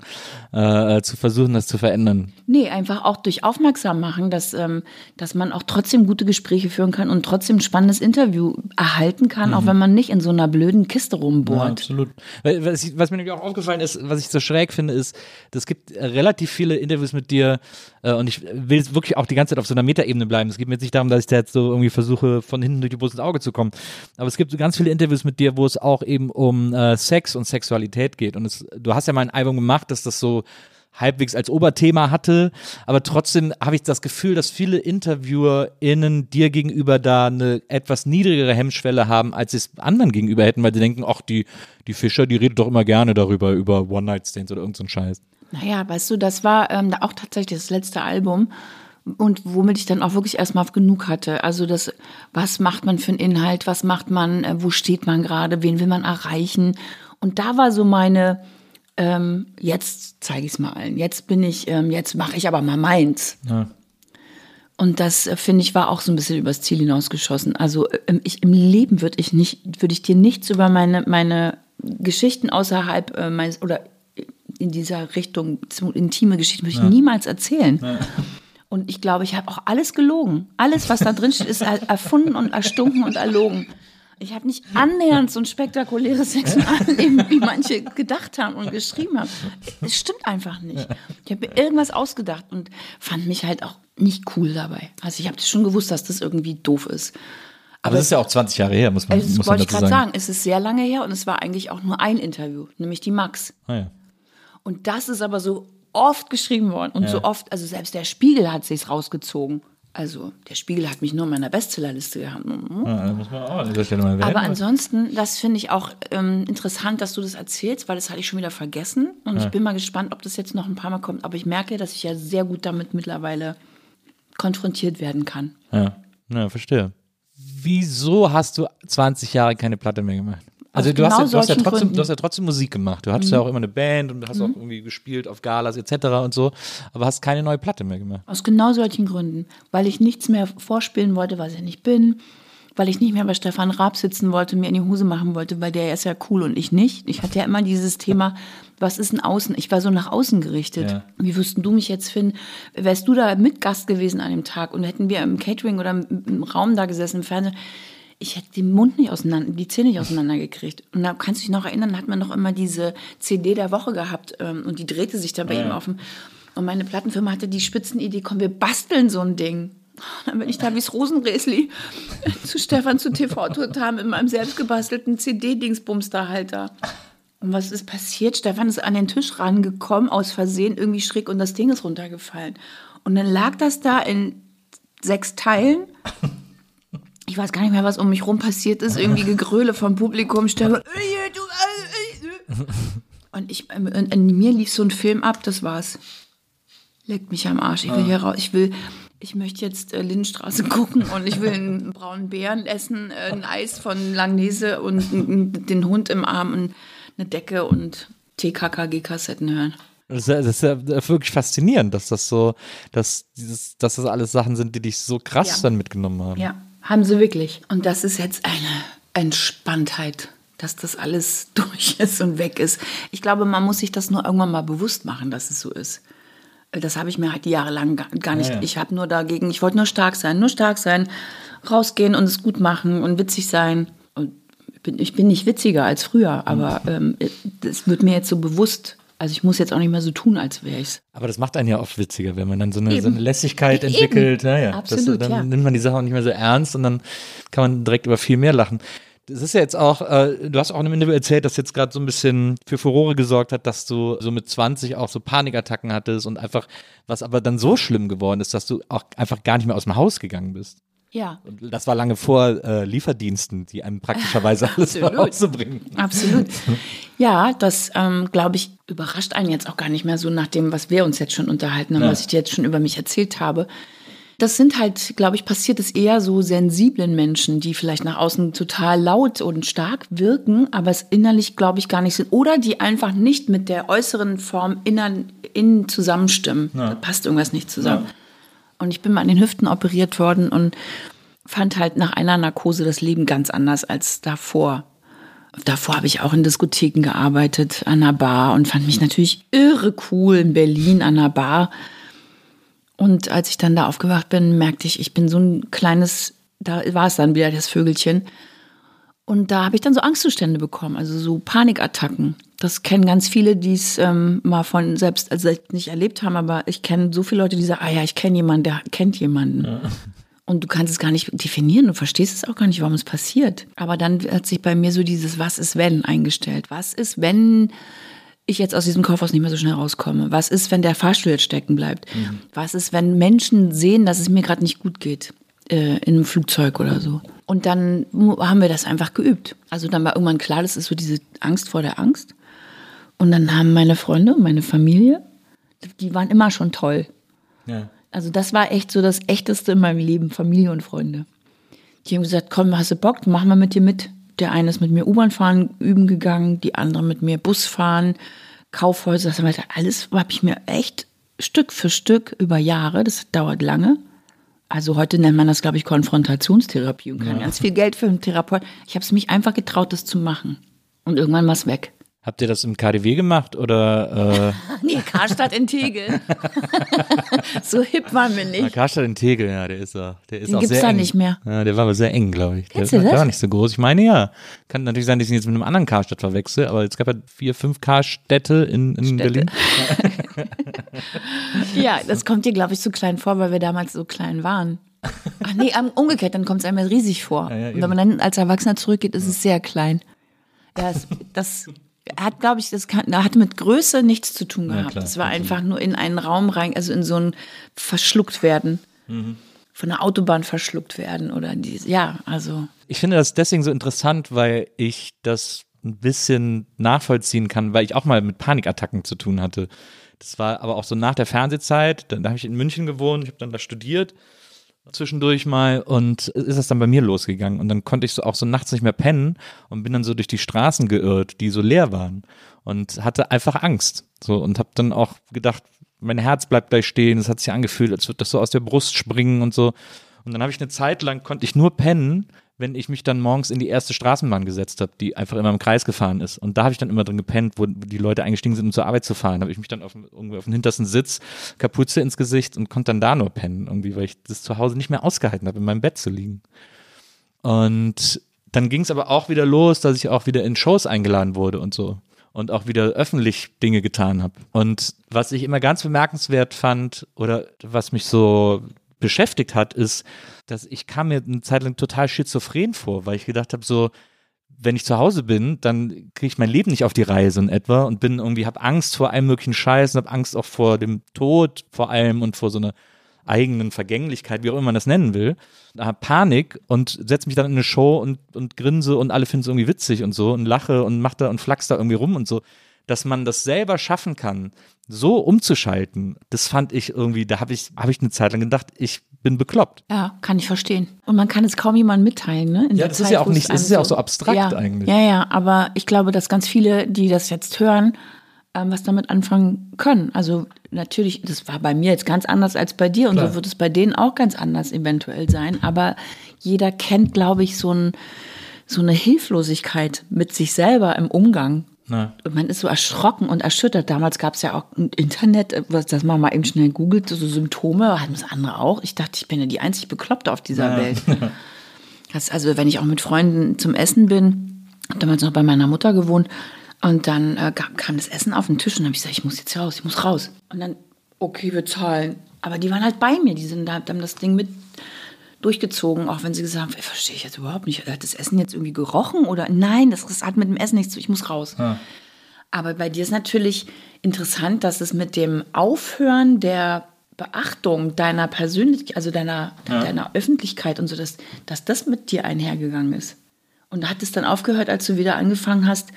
äh, zu versuchen, das zu verändern. Nee, einfach auch durch Aufmerksam machen, dass, ähm, dass man auch trotzdem gute Gespräche führen kann und trotzdem ein spannendes Interview erhalten kann, mhm. auch wenn man nicht in so einer blöden Kiste rumbohrt. Ja, absolut. Was, was, mir nämlich auch aufgefallen ist, was ich so schräg finde, ist, es gibt relativ viele Interviews mit dir äh, und ich will wirklich auch die ganze Zeit auf so einer Metaebene bleiben. Es geht mir jetzt nicht darum, dass ich da jetzt so irgendwie versuche, von hinten durch die Brust ins Auge zu kommen. Aber es gibt so ganz viele Interviews mit dir, wo es auch eben um äh, Sex Und Sexualität geht. Und es, du hast ja mal ein Album gemacht, dass das so halbwegs als Oberthema hatte, aber trotzdem habe ich das Gefühl, dass viele InterviewerInnen dir gegenüber da eine etwas niedrigere Hemmschwelle haben, als sie es anderen gegenüber hätten, weil sie denken, ach, die, die Fischer, die redet doch immer gerne darüber, über One-Night-Stands oder irgendeinen so Scheiß. Naja, weißt du, das war ähm, auch tatsächlich das letzte Album und womit ich dann auch wirklich erstmal genug hatte. Also das, was macht man für einen Inhalt, was macht man, äh, wo steht man gerade, wen will man erreichen und da war so meine, ähm, jetzt zeige ich es mal allen. Jetzt bin ich, ähm, jetzt mache ich aber mal meins. Ja. Und das äh, finde ich war auch so ein bisschen übers Ziel hinausgeschossen. Also ähm, ich, im Leben würde ich nicht, würde ich dir nichts über meine meine Geschichten außerhalb äh, meines oder in dieser Richtung intime Geschichten würde ich ja. niemals erzählen. Ja. Und ich glaube, ich habe auch alles gelogen. Alles, was da drin steht, ist erfunden und erstunken und erlogen. Ich habe nicht annähernd so ein spektakuläres Sexualleben, wie manche gedacht haben und geschrieben haben. Es stimmt einfach nicht. Ich habe mir irgendwas ausgedacht und fand mich halt auch nicht cool dabei. Also ich habe schon gewusst, dass das irgendwie doof ist. Aber das ist ja auch 20 Jahre her, muss man, Das muss man wollte ich dazu gerade sagen. sagen. Es ist sehr lange her und es war eigentlich auch nur ein Interview, nämlich die Max. Ah, ja. Und das ist aber so oft geschrieben worden und so oft, also selbst der Spiegel hat sich's rausgezogen. Also der Spiegel hat mich nur in meiner Bestsellerliste gehabt. Mhm. Ah, das muss man auch an dieser Stelle mal erwähnen. Aber ansonsten, das finde ich auch ähm, interessant, dass du das erzählst, weil das hatte ich schon wieder vergessen. Und ich bin mal gespannt, ob das jetzt noch ein paar Mal kommt. Aber ich merke, dass ich ja sehr gut damit mittlerweile konfrontiert werden kann. Ja, ja, verstehe. Wieso hast du 20 Jahre keine Platte mehr gemacht? Also du, hast genau ja, du, hast ja solchen trotzdem, Gründen. Mhm. du hast ja trotzdem Musik gemacht. Du hattest ja auch immer eine Band und hast auch irgendwie gespielt auf Galas etc. und so, aber hast keine neue Platte mehr gemacht. Aus genau solchen Gründen. Weil ich nichts mehr vorspielen wollte, was ich nicht bin. Weil ich nicht mehr bei Stefan Raab sitzen wollte, mir in die Hose machen wollte, weil der ist ja cool und ich nicht. Ich hatte ja immer dieses Thema, was ist ein Außen? Ich war so nach außen gerichtet. Ja. Wie würdest du mich jetzt finden? Wärst du da Mitgast gewesen an dem Tag und hätten wir im Catering oder im, im Raum da gesessen, im Fernsehen, ich hätte den Mund nicht auseinander, die Zähne nicht auseinandergekriegt. Und da kannst du dich noch erinnern, hat man noch immer diese CD der Woche gehabt ähm, und die drehte sich dann bei ihm auf dem. Und meine Plattenfirma hatte die Spitzenidee, komm, wir basteln so ein Ding. Dann bin ich da wie's Rosenresli zu Stefan zu TV Total mit meinem selbstgebastelten CD-Dingsbumsterhalter. Und was ist passiert? Stefan ist an den Tisch rangekommen, aus Versehen irgendwie schräg und das Ding ist runtergefallen. Und dann lag das da in sechs Teilen. Ich weiß gar nicht mehr, was um mich rum passiert ist. Irgendwie Gegröle vom Publikum. Stefan, "Äh, du, äh, äh." und ich, ähm, in, mir lief so ein Film ab, das war's. Leckt mich am Arsch. Ich will hier raus. Ich will, ich möchte jetzt äh, Lindenstraße gucken und ich will einen braunen Bären essen, äh, ein Eis von Langnese und n- den Hund im Arm und eine Decke und TKKG-Kassetten hören. Das ist, ja, das ist ja wirklich faszinierend, dass das so, dass dieses, dass das alles Sachen sind, die dich so krass Ja. dann mitgenommen haben. Ja, haben sie wirklich. Und das ist jetzt eine Entspanntheit, dass das alles durch ist und weg ist. Ich glaube, man muss sich das nur irgendwann mal bewusst machen, dass es so ist. Das habe ich mir halt jahrelang gar, gar nicht. Ja, ja. Ich habe nur dagegen, ich wollte nur stark sein, nur stark sein, rausgehen und es gut machen und witzig sein. Und ich bin, ich bin nicht witziger als früher, aber ähm, das wird mir jetzt so bewusst. Also ich muss jetzt auch nicht mehr so tun, als wäre ich's. Aber das macht einen ja oft witziger, wenn man dann so eine, so eine Lässigkeit Eben. entwickelt. Naja, Absolut, das, dann ja. nimmt man die Sache auch nicht mehr so ernst und dann kann man direkt über viel mehr lachen. Das ist ja jetzt auch, äh, du hast auch in einem Interview erzählt, dass jetzt gerade so ein bisschen für Furore gesorgt hat, dass du so mit 20 auch so Panikattacken hattest und einfach, was aber dann so schlimm geworden ist, dass du auch einfach gar nicht mehr aus dem Haus gegangen bist. Ja. Und das war lange vor äh, Lieferdiensten, die einem praktischerweise alles nach Absolut. Hause bringen. Absolut. Ja, das, ähm, glaube ich, überrascht einen jetzt auch gar nicht mehr so nach dem, was wir uns jetzt schon unterhalten haben, Ja. was ich dir jetzt schon über mich erzählt habe. Das sind halt, glaube ich, passiert es eher so sensiblen Menschen, die vielleicht nach außen total laut und stark wirken, aber es innerlich, glaube ich, gar nicht sind. Oder die einfach nicht mit der äußeren Form innen, innen zusammenstimmen. Da passt irgendwas nicht zusammen. Und ich bin mal an den Hüften operiert worden und fand halt nach einer Narkose das Leben ganz anders als davor. Davor habe ich auch in Diskotheken gearbeitet, an einer Bar und fand mich natürlich irre cool in Berlin an einer Bar. Und als ich dann da aufgewacht bin, merkte ich, ich bin so ein kleines, da war es dann wieder das Vögelchen. Und da habe ich dann so Angstzustände bekommen, also so Panikattacken. Das kennen ganz viele, die es ähm, mal von selbst, also nicht erlebt haben, aber ich kenne so viele Leute, die sagen, ah ja, ich kenne jemanden, der kennt jemanden. Und du kannst es gar nicht definieren, du verstehst es auch gar nicht, warum es passiert. Aber dann hat sich bei mir so dieses Was ist wenn eingestellt. Was ist, wenn ich jetzt aus diesem Kaufhaus nicht mehr so schnell rauskomme? Was ist, wenn der Fahrstuhl jetzt stecken bleibt? Was ist, wenn Menschen sehen, dass es mir gerade nicht gut geht? Äh, in einem Flugzeug oder so. Und dann haben wir das einfach geübt. Also dann war irgendwann klar, das ist so diese Angst vor der Angst. Und dann haben meine Freunde und meine Familie, die waren immer schon toll. Ja. Also das war echt so das Echteste in meinem Leben, Familie und Freunde. Die haben gesagt, komm, hast du Bock, machen wir mit dir mit. Der eine ist mit mir U-Bahn fahren üben gegangen, die andere mit mir Bus fahren, Kaufhäuser, das wir alles habe ich mir echt Stück für Stück über Jahre, das dauert lange. Also heute nennt man das, glaube ich, Konfrontationstherapie und kann ganz viel Geld für einen Therapeut. Ich habe es mich einfach getraut, das zu machen. Und irgendwann war es weg. Habt ihr das im KDW gemacht oder? Äh? nee, Karstadt in Tegel. so hip waren wir nicht. Karstadt in Tegel, ja, der ist, der ist Den auch gibt's sehr da eng. nicht mehr. Ja, der war aber sehr eng, glaube ich. Kennst der du war das? gar nicht so groß. Ich meine ja. Kann natürlich sein, dass ich ihn jetzt mit einem anderen Karstadt verwechsel, aber es gab ja vier, fünf Karstädte in, in Berlin. Ja, das kommt dir, glaube ich, so klein vor, weil wir damals so klein waren. Ach nee, umgekehrt, dann kommt es einem ja riesig vor. Ja, ja, Und wenn man dann als Erwachsener zurückgeht, ist es sehr klein. Ja, es, das hat, glaube ich, das kann, hat mit Größe nichts zu tun gehabt. klar, Es war einfach nur in einen Raum rein, also in so ein verschluckt werden. Mhm. Von der Autobahn verschluckt werden oder die, ja, also. Ich finde das deswegen so interessant, weil ich das ein bisschen nachvollziehen kann, weil ich auch mal mit Panikattacken zu tun hatte. Das war aber auch so nach der Fernsehzeit. Dann da habe ich in München gewohnt, ich habe dann da studiert zwischendurch mal und ist das dann bei mir losgegangen und dann konnte ich so auch so nachts nicht mehr pennen und bin dann so durch die Straßen geirrt, die so leer waren und hatte einfach Angst so und habe dann auch gedacht, mein Herz bleibt gleich stehen, es hat sich angefühlt, als würde das so aus der Brust springen und so. Und dann habe ich eine Zeit lang konnte ich nur pennen, wenn ich mich dann morgens in die erste Straßenbahn gesetzt habe, die einfach immer im Kreis gefahren ist. Und da habe ich dann immer drin gepennt, wo die Leute eingestiegen sind, um zur Arbeit zu fahren. habe ich mich dann auf, irgendwie auf den hintersten Sitz, Kapuze ins Gesicht und konnte dann da nur pennen, irgendwie, weil ich das zu Hause nicht mehr ausgehalten habe, in meinem Bett zu liegen. Und dann ging es aber auch wieder los, dass ich auch wieder in Shows eingeladen wurde und so. Und auch wieder öffentlich Dinge getan habe. Und was ich immer ganz bemerkenswert fand oder was mich so beschäftigt hat, ist, dass ich kam mir eine Zeit lang total schizophren vor, weil ich gedacht habe, so, wenn ich zu Hause bin, dann kriege ich mein Leben nicht auf die Reihe so in etwa und bin irgendwie, habe Angst vor allem möglichen Scheiß und habe Angst auch vor dem Tod vor allem und vor so einer eigenen Vergänglichkeit, wie auch immer man das nennen will, habe Panik und setze mich dann in eine Show und, und grinse und alle finden es irgendwie witzig und so und lache und mache da und flachs da irgendwie rum und so. Dass man das selber schaffen kann, so umzuschalten, das fand ich irgendwie, da habe ich, habe ich eine Zeit lang gedacht, ich bin bekloppt. Ja, kann ich verstehen. Und man kann es kaum jemandem mitteilen, ne? In Ja, das ist Zeit, ja auch nicht- es ist ja auch so abstrakt ja, eigentlich. Ja, ja, aber ich glaube, dass ganz viele, die das jetzt hören, ähm, was damit anfangen können. Also natürlich, das war bei mir jetzt ganz anders als bei dir und Klar. so wird es bei denen auch ganz anders eventuell sein. Aber jeder kennt, glaube ich, so, ein, so eine Hilflosigkeit mit sich selber im Umgang. Und man ist so erschrocken und erschüttert. Damals gab es ja auch ein Internet, äh, was das man mal eben schnell googelt, so Symptome, hatten das andere auch. Ich dachte, ich bin ja die einzig Bekloppte auf dieser Welt. Das, also wenn ich auch mit Freunden zum Essen bin, hab damals noch bei meiner Mutter gewohnt und dann äh, kam, das Essen auf den Tisch und dann habe ich gesagt, ich muss jetzt raus, ich muss raus. Und dann, okay, wir zahlen. Aber die waren halt bei mir, die sind da, haben das Ding mit durchgezogen, auch wenn sie gesagt haben, "Ey, verstehe ich jetzt überhaupt nicht, hat das Essen jetzt irgendwie gerochen oder nein, das, das hat mit dem Essen nichts zu, ich muss raus. Aber bei dir ist natürlich interessant, dass es mit dem Aufhören der Beachtung deiner Persönlichkeit, also deiner, deiner Öffentlichkeit und so, dass, dass das mit dir einhergegangen ist. Und hat es dann aufgehört, als du wieder angefangen hast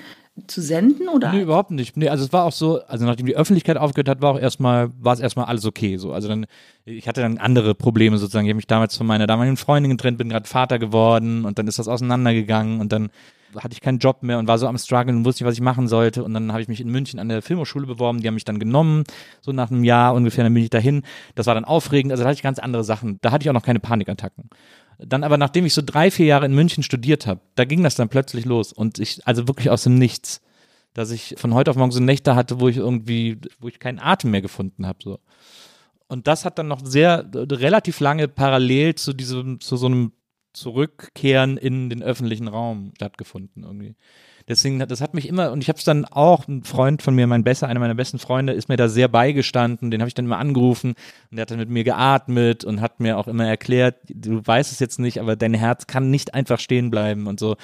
zu senden? Oder? Nee, überhaupt nicht. Nee, also es war auch so, also nachdem die Öffentlichkeit aufgehört hat, war auch erstmal, war es erstmal alles okay. So. Also dann, ich hatte dann andere Probleme sozusagen. Ich habe mich damals von meiner damaligen Freundin getrennt, bin gerade Vater geworden und dann ist das auseinandergegangen und dann hatte ich keinen Job mehr und war so am Struggeln und wusste nicht, was ich machen sollte. Und dann habe ich mich in München an der Filmhochschule beworben, die haben mich dann genommen, so nach einem Jahr ungefähr, dann bin ich dahin. Das war dann aufregend, also da hatte ich ganz andere Sachen. Da hatte ich auch noch keine Panikattacken. Dann aber, nachdem ich so drei, vier Jahre in München studiert habe, da ging das dann plötzlich los und ich, also wirklich aus dem Nichts dass ich von heute auf morgen so Nächte hatte, wo ich irgendwie, wo ich keinen Atem mehr gefunden habe. So. Und das hat dann noch sehr, relativ lange parallel zu diesem, zu so einem Zurückkehren in den öffentlichen Raum stattgefunden irgendwie. Deswegen, hat- das hat mich immer, und ich habe es dann auch, ein Freund von mir, mein besser, einer meiner besten Freunde, ist mir da sehr beigestanden, den habe ich dann immer angerufen und der hat dann mit mir geatmet und hat mir auch immer erklärt, du weißt es jetzt nicht, aber dein Herz kann nicht einfach stehen bleiben und so.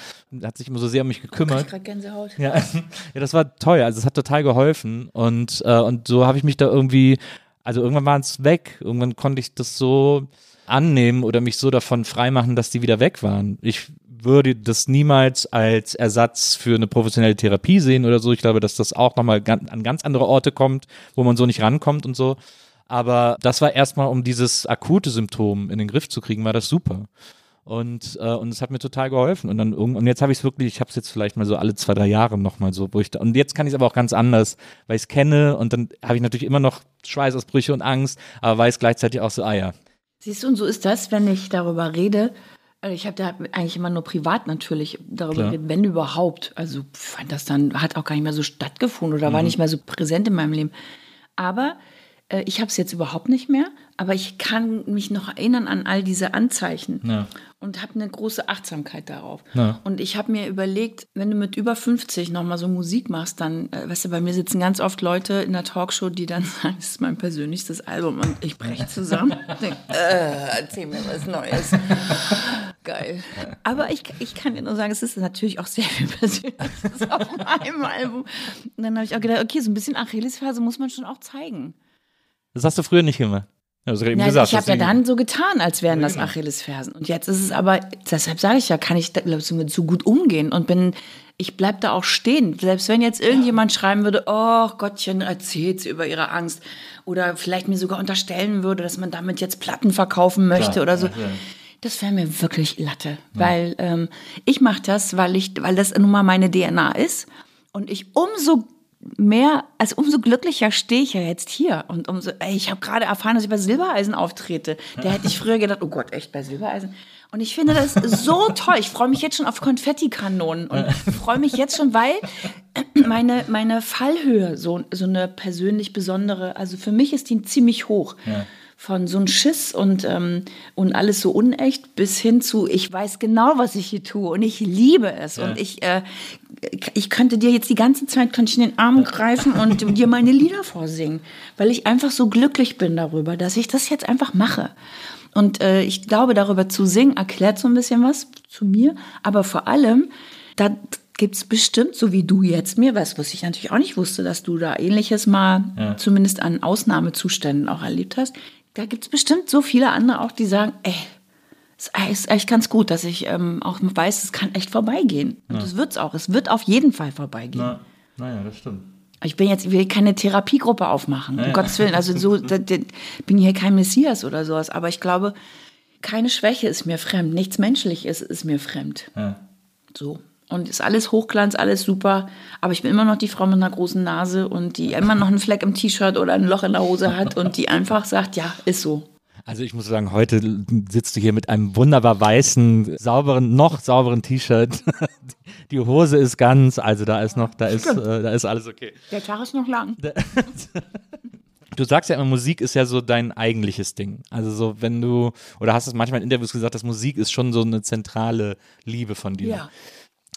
Hat sich immer so sehr um mich gekümmert. Ich gerade Gänsehaut. Ja, ja, das war toll. Also es hat total geholfen und äh, und so habe ich mich da irgendwie, also irgendwann war es weg. Irgendwann konnte ich das so annehmen oder mich so davon freimachen, dass die wieder weg waren. Ich würde das niemals als Ersatz für eine professionelle Therapie sehen oder so. Ich glaube, dass das auch nochmal an ganz andere Orte kommt, wo man so nicht rankommt und so. Aber das war erstmal, um dieses akute Symptom in den Griff zu kriegen, war das super. Und, äh, und es hat mir total geholfen. Und dann und jetzt habe ich es wirklich, ich habe es jetzt vielleicht mal so alle zwei, drei Jahre nochmal so, wo ich da, und jetzt kann ich es aber auch ganz anders, weil ich es kenne und dann habe ich natürlich immer noch Schweißausbrüche und Angst, aber weiß gleichzeitig auch so, ah ja, Siehst du, und so ist das, wenn ich darüber rede, Also ich habe da eigentlich immer nur privat natürlich darüber Klar. geredet, wenn überhaupt. Also fand das dann, hat auch gar nicht mehr so stattgefunden oder Mhm. war nicht mehr so präsent in meinem Leben. Aber äh, ich habe es jetzt überhaupt nicht mehr, aber ich kann mich noch erinnern an all diese Anzeichen Ja. Und habe eine große Achtsamkeit darauf. Ja. Und ich habe mir überlegt, wenn du mit über 50 nochmal so Musik machst, dann, äh, weißt du, bei mir sitzen ganz oft Leute in der Talkshow, die dann sagen, das ist mein persönlichstes Album und ich breche zusammen. Denk, äh, erzähl mir was Neues. Geil. Aber ich, ich kann dir nur sagen, es ist natürlich auch sehr viel Persönliches auf meinem Album. Und dann habe ich auch gedacht, okay, so ein bisschen Achillesferse muss man schon auch zeigen. Das hast du früher nicht gemacht. Ja, das eben Ja, gesagt, ich habe ja dann so getan, als wären das Achillesfersen. Und jetzt ist es aber, deshalb sage ich ja, kann ich da, glaub ich, mit so gut umgehen und bin, ich bleib da auch stehen. Selbst wenn jetzt irgendjemand schreiben würde, oh Gottchen, erzählt sie über ihre Angst. Oder vielleicht mir sogar unterstellen würde, dass man damit jetzt Platten verkaufen möchte Klar, oder so. ja. Das wäre mir wirklich Latte, weil ähm, ich mache das, weil ich, weil das nun mal meine DNA ist und ich umso mehr, also umso glücklicher stehe ich ja jetzt hier und umso, ey, ich habe gerade erfahren, dass ich bei Silbereisen auftrete. Da hätte ich früher gedacht, oh Gott, echt bei Silbereisen. Und ich finde das so toll. Ich freue mich jetzt schon auf Konfettikanonen und freue mich jetzt schon, weil meine, meine Fallhöhe so, so eine persönlich besondere, also für mich ist die ziemlich hoch. Von so ein Schiss und, ähm, und alles so unecht bis hin zu, ich weiß genau, was ich hier tue und ich liebe es. Und ich, äh, ich könnte dir jetzt die ganze Zeit könnte ich in den Arm greifen und dir meine Lieder vorsingen, weil ich einfach so glücklich bin darüber, dass ich das jetzt einfach mache. Und äh, ich glaube, darüber zu singen erklärt so ein bisschen was zu mir, aber vor allem, da gibt's bestimmt, so wie du jetzt mir, was, was ich natürlich auch nicht wusste, dass du da ähnliches mal zumindest an Ausnahmezuständen auch erlebt hast. Da gibt's bestimmt so viele andere auch, die sagen, ey, es ist echt ganz gut, dass ich ähm, auch weiß, es kann echt vorbeigehen. Und es wird's auch. Es wird auf jeden Fall vorbeigehen. Na, naja, das stimmt. Ich bin jetzt, ich will keine Therapiegruppe aufmachen, um Gottes Willen. Also so, bin hier kein Messias oder sowas. Aber ich glaube, keine Schwäche ist mir fremd. Nichts Menschliches ist mir fremd. Ja. So. Und ist alles Hochglanz, alles super. Aber ich bin immer noch die Frau mit einer großen Nase und die immer noch einen Fleck im T-Shirt oder ein Loch in der Hose hat und die einfach sagt, ja, ist so. Also ich muss sagen, heute sitzt du hier mit einem wunderbar weißen, sauberen, noch sauberen T-Shirt. Die Hose ist ganz, also da ist noch, da ist, äh, da ist alles okay. Der Tag ist noch lang. Du sagst ja immer, Musik ist ja so dein eigentliches Ding. Also so, wenn du, oder hast es manchmal in Interviews gesagt, dass Musik ist schon so eine zentrale Liebe von dir. Ja.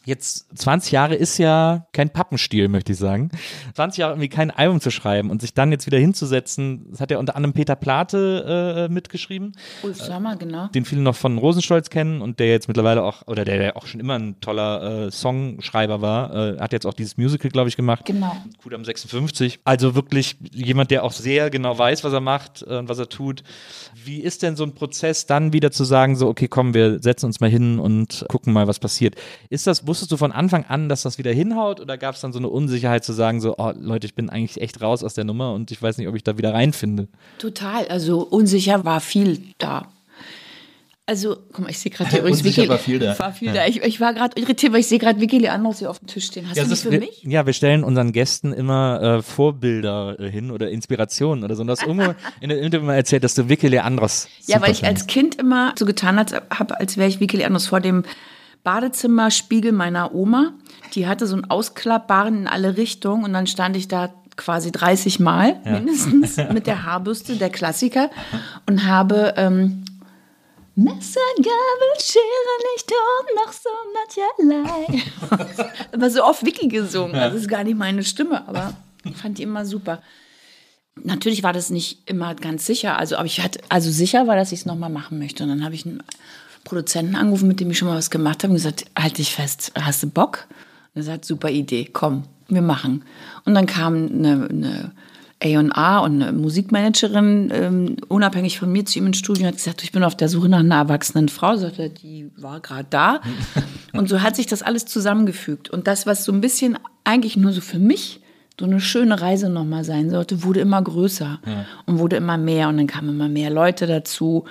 Jetzt 20 Jahre ist ja kein Pappenstiel, möchte ich sagen. 20 Jahre irgendwie kein Album zu schreiben und sich dann jetzt wieder hinzusetzen, das hat ja unter anderem Peter Plate äh, mitgeschrieben, Ulf Sommer, genau. den viele noch von Rosenstolz kennen und der jetzt mittlerweile auch, oder der, der auch schon immer ein toller äh, Songschreiber war, äh, hat jetzt auch dieses Musical, glaube ich, gemacht. Genau. Kudam 56. Also wirklich jemand, der auch sehr genau weiß, was er macht äh, und was er tut. Wie ist denn so ein Prozess, dann wieder zu sagen, so, okay, komm, wir setzen uns mal hin und gucken mal, was passiert? Ist das, wusstest du von Anfang an, dass das wieder hinhaut oder gab es dann so eine Unsicherheit zu sagen, so, oh Leute, ich bin eigentlich echt raus aus der Nummer und ich weiß nicht, ob ich da wieder reinfinde? Total. Also unsicher war viel da. Also, guck mal, ich sehe gerade hier übrigens Vicky- war viel da. War viel da. Ich, ich war gerade irritiert, weil ich sehe gerade Vicky Leandros hier auf dem Tisch stehen. Hast du das für wir, mich? Ja, wir stellen unseren Gästen immer äh, Vorbilder äh, hin oder Inspirationen oder so. Und du hast irgendwo in der Interview mal erzählt, dass du Vicky Leandros Ja, weil ich als. Kind immer so getan habe, als wäre ich Vicky Leandros vor dem Badezimmerspiegel meiner Oma. Die hatte so einen ausklappbaren in alle Richtungen und dann stand ich da quasi 30 Mal mindestens mit der Haarbürste, der Klassiker, und habe ähm, Messer, Gabel, Schere, nicht und noch so mancherlei. aber so oft Vicky gesungen. Das ist gar nicht meine Stimme, aber ich fand die immer super. Natürlich war das nicht immer ganz sicher. Also, aber ich hatte, also sicher war, dass ich es nochmal machen möchte. Und dann habe ich einen Produzenten angerufen, mit dem ich schon mal was gemacht habe und gesagt, halt dich fest, hast du Bock? Und er sagt, super Idee, komm, wir machen. Und dann kam eine, eine A&R und eine Musikmanagerin, ähm, unabhängig von mir, zu ihm ins Studio und hat gesagt, ich bin auf der Suche nach einer erwachsenen Frau. Sagte, er, die war gerade da. und so hat sich das alles zusammengefügt. Und das, was so ein bisschen eigentlich nur so für mich so eine schöne Reise nochmal sein sollte, wurde immer größer und wurde immer mehr und dann kamen immer mehr Leute dazu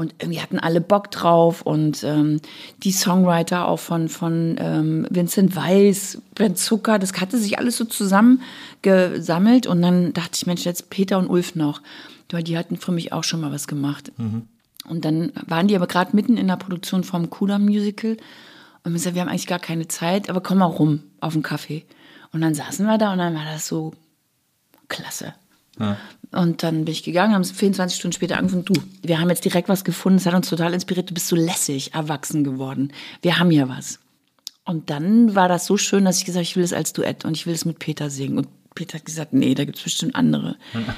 und irgendwie hatten alle Bock drauf und ähm, die Songwriter auch von, von ähm, Vincent Weiss, Ben Zucker, das hatte sich alles so zusammengesammelt und dann dachte ich, Mensch, jetzt Peter und Ulf noch, weil die hatten für mich auch schon mal was gemacht. Und dann waren die aber gerade mitten in der Produktion vom Kudam Musical. Und wir gesagt, wir haben eigentlich gar keine Zeit, aber komm mal rum auf den Kaffee. Und dann saßen wir da und dann war das so klasse. Ja. Und dann bin ich gegangen, haben 24 Stunden später angefangen, du, wir haben jetzt direkt was gefunden, es hat uns total inspiriert, du bist so lässig erwachsen geworden. Wir haben hier was. Und dann war das so schön, dass ich gesagt habe, ich will es als Duett und ich will es mit Peter singen. Und Peter hat gesagt, nee, da gibt es bestimmt andere. Ja.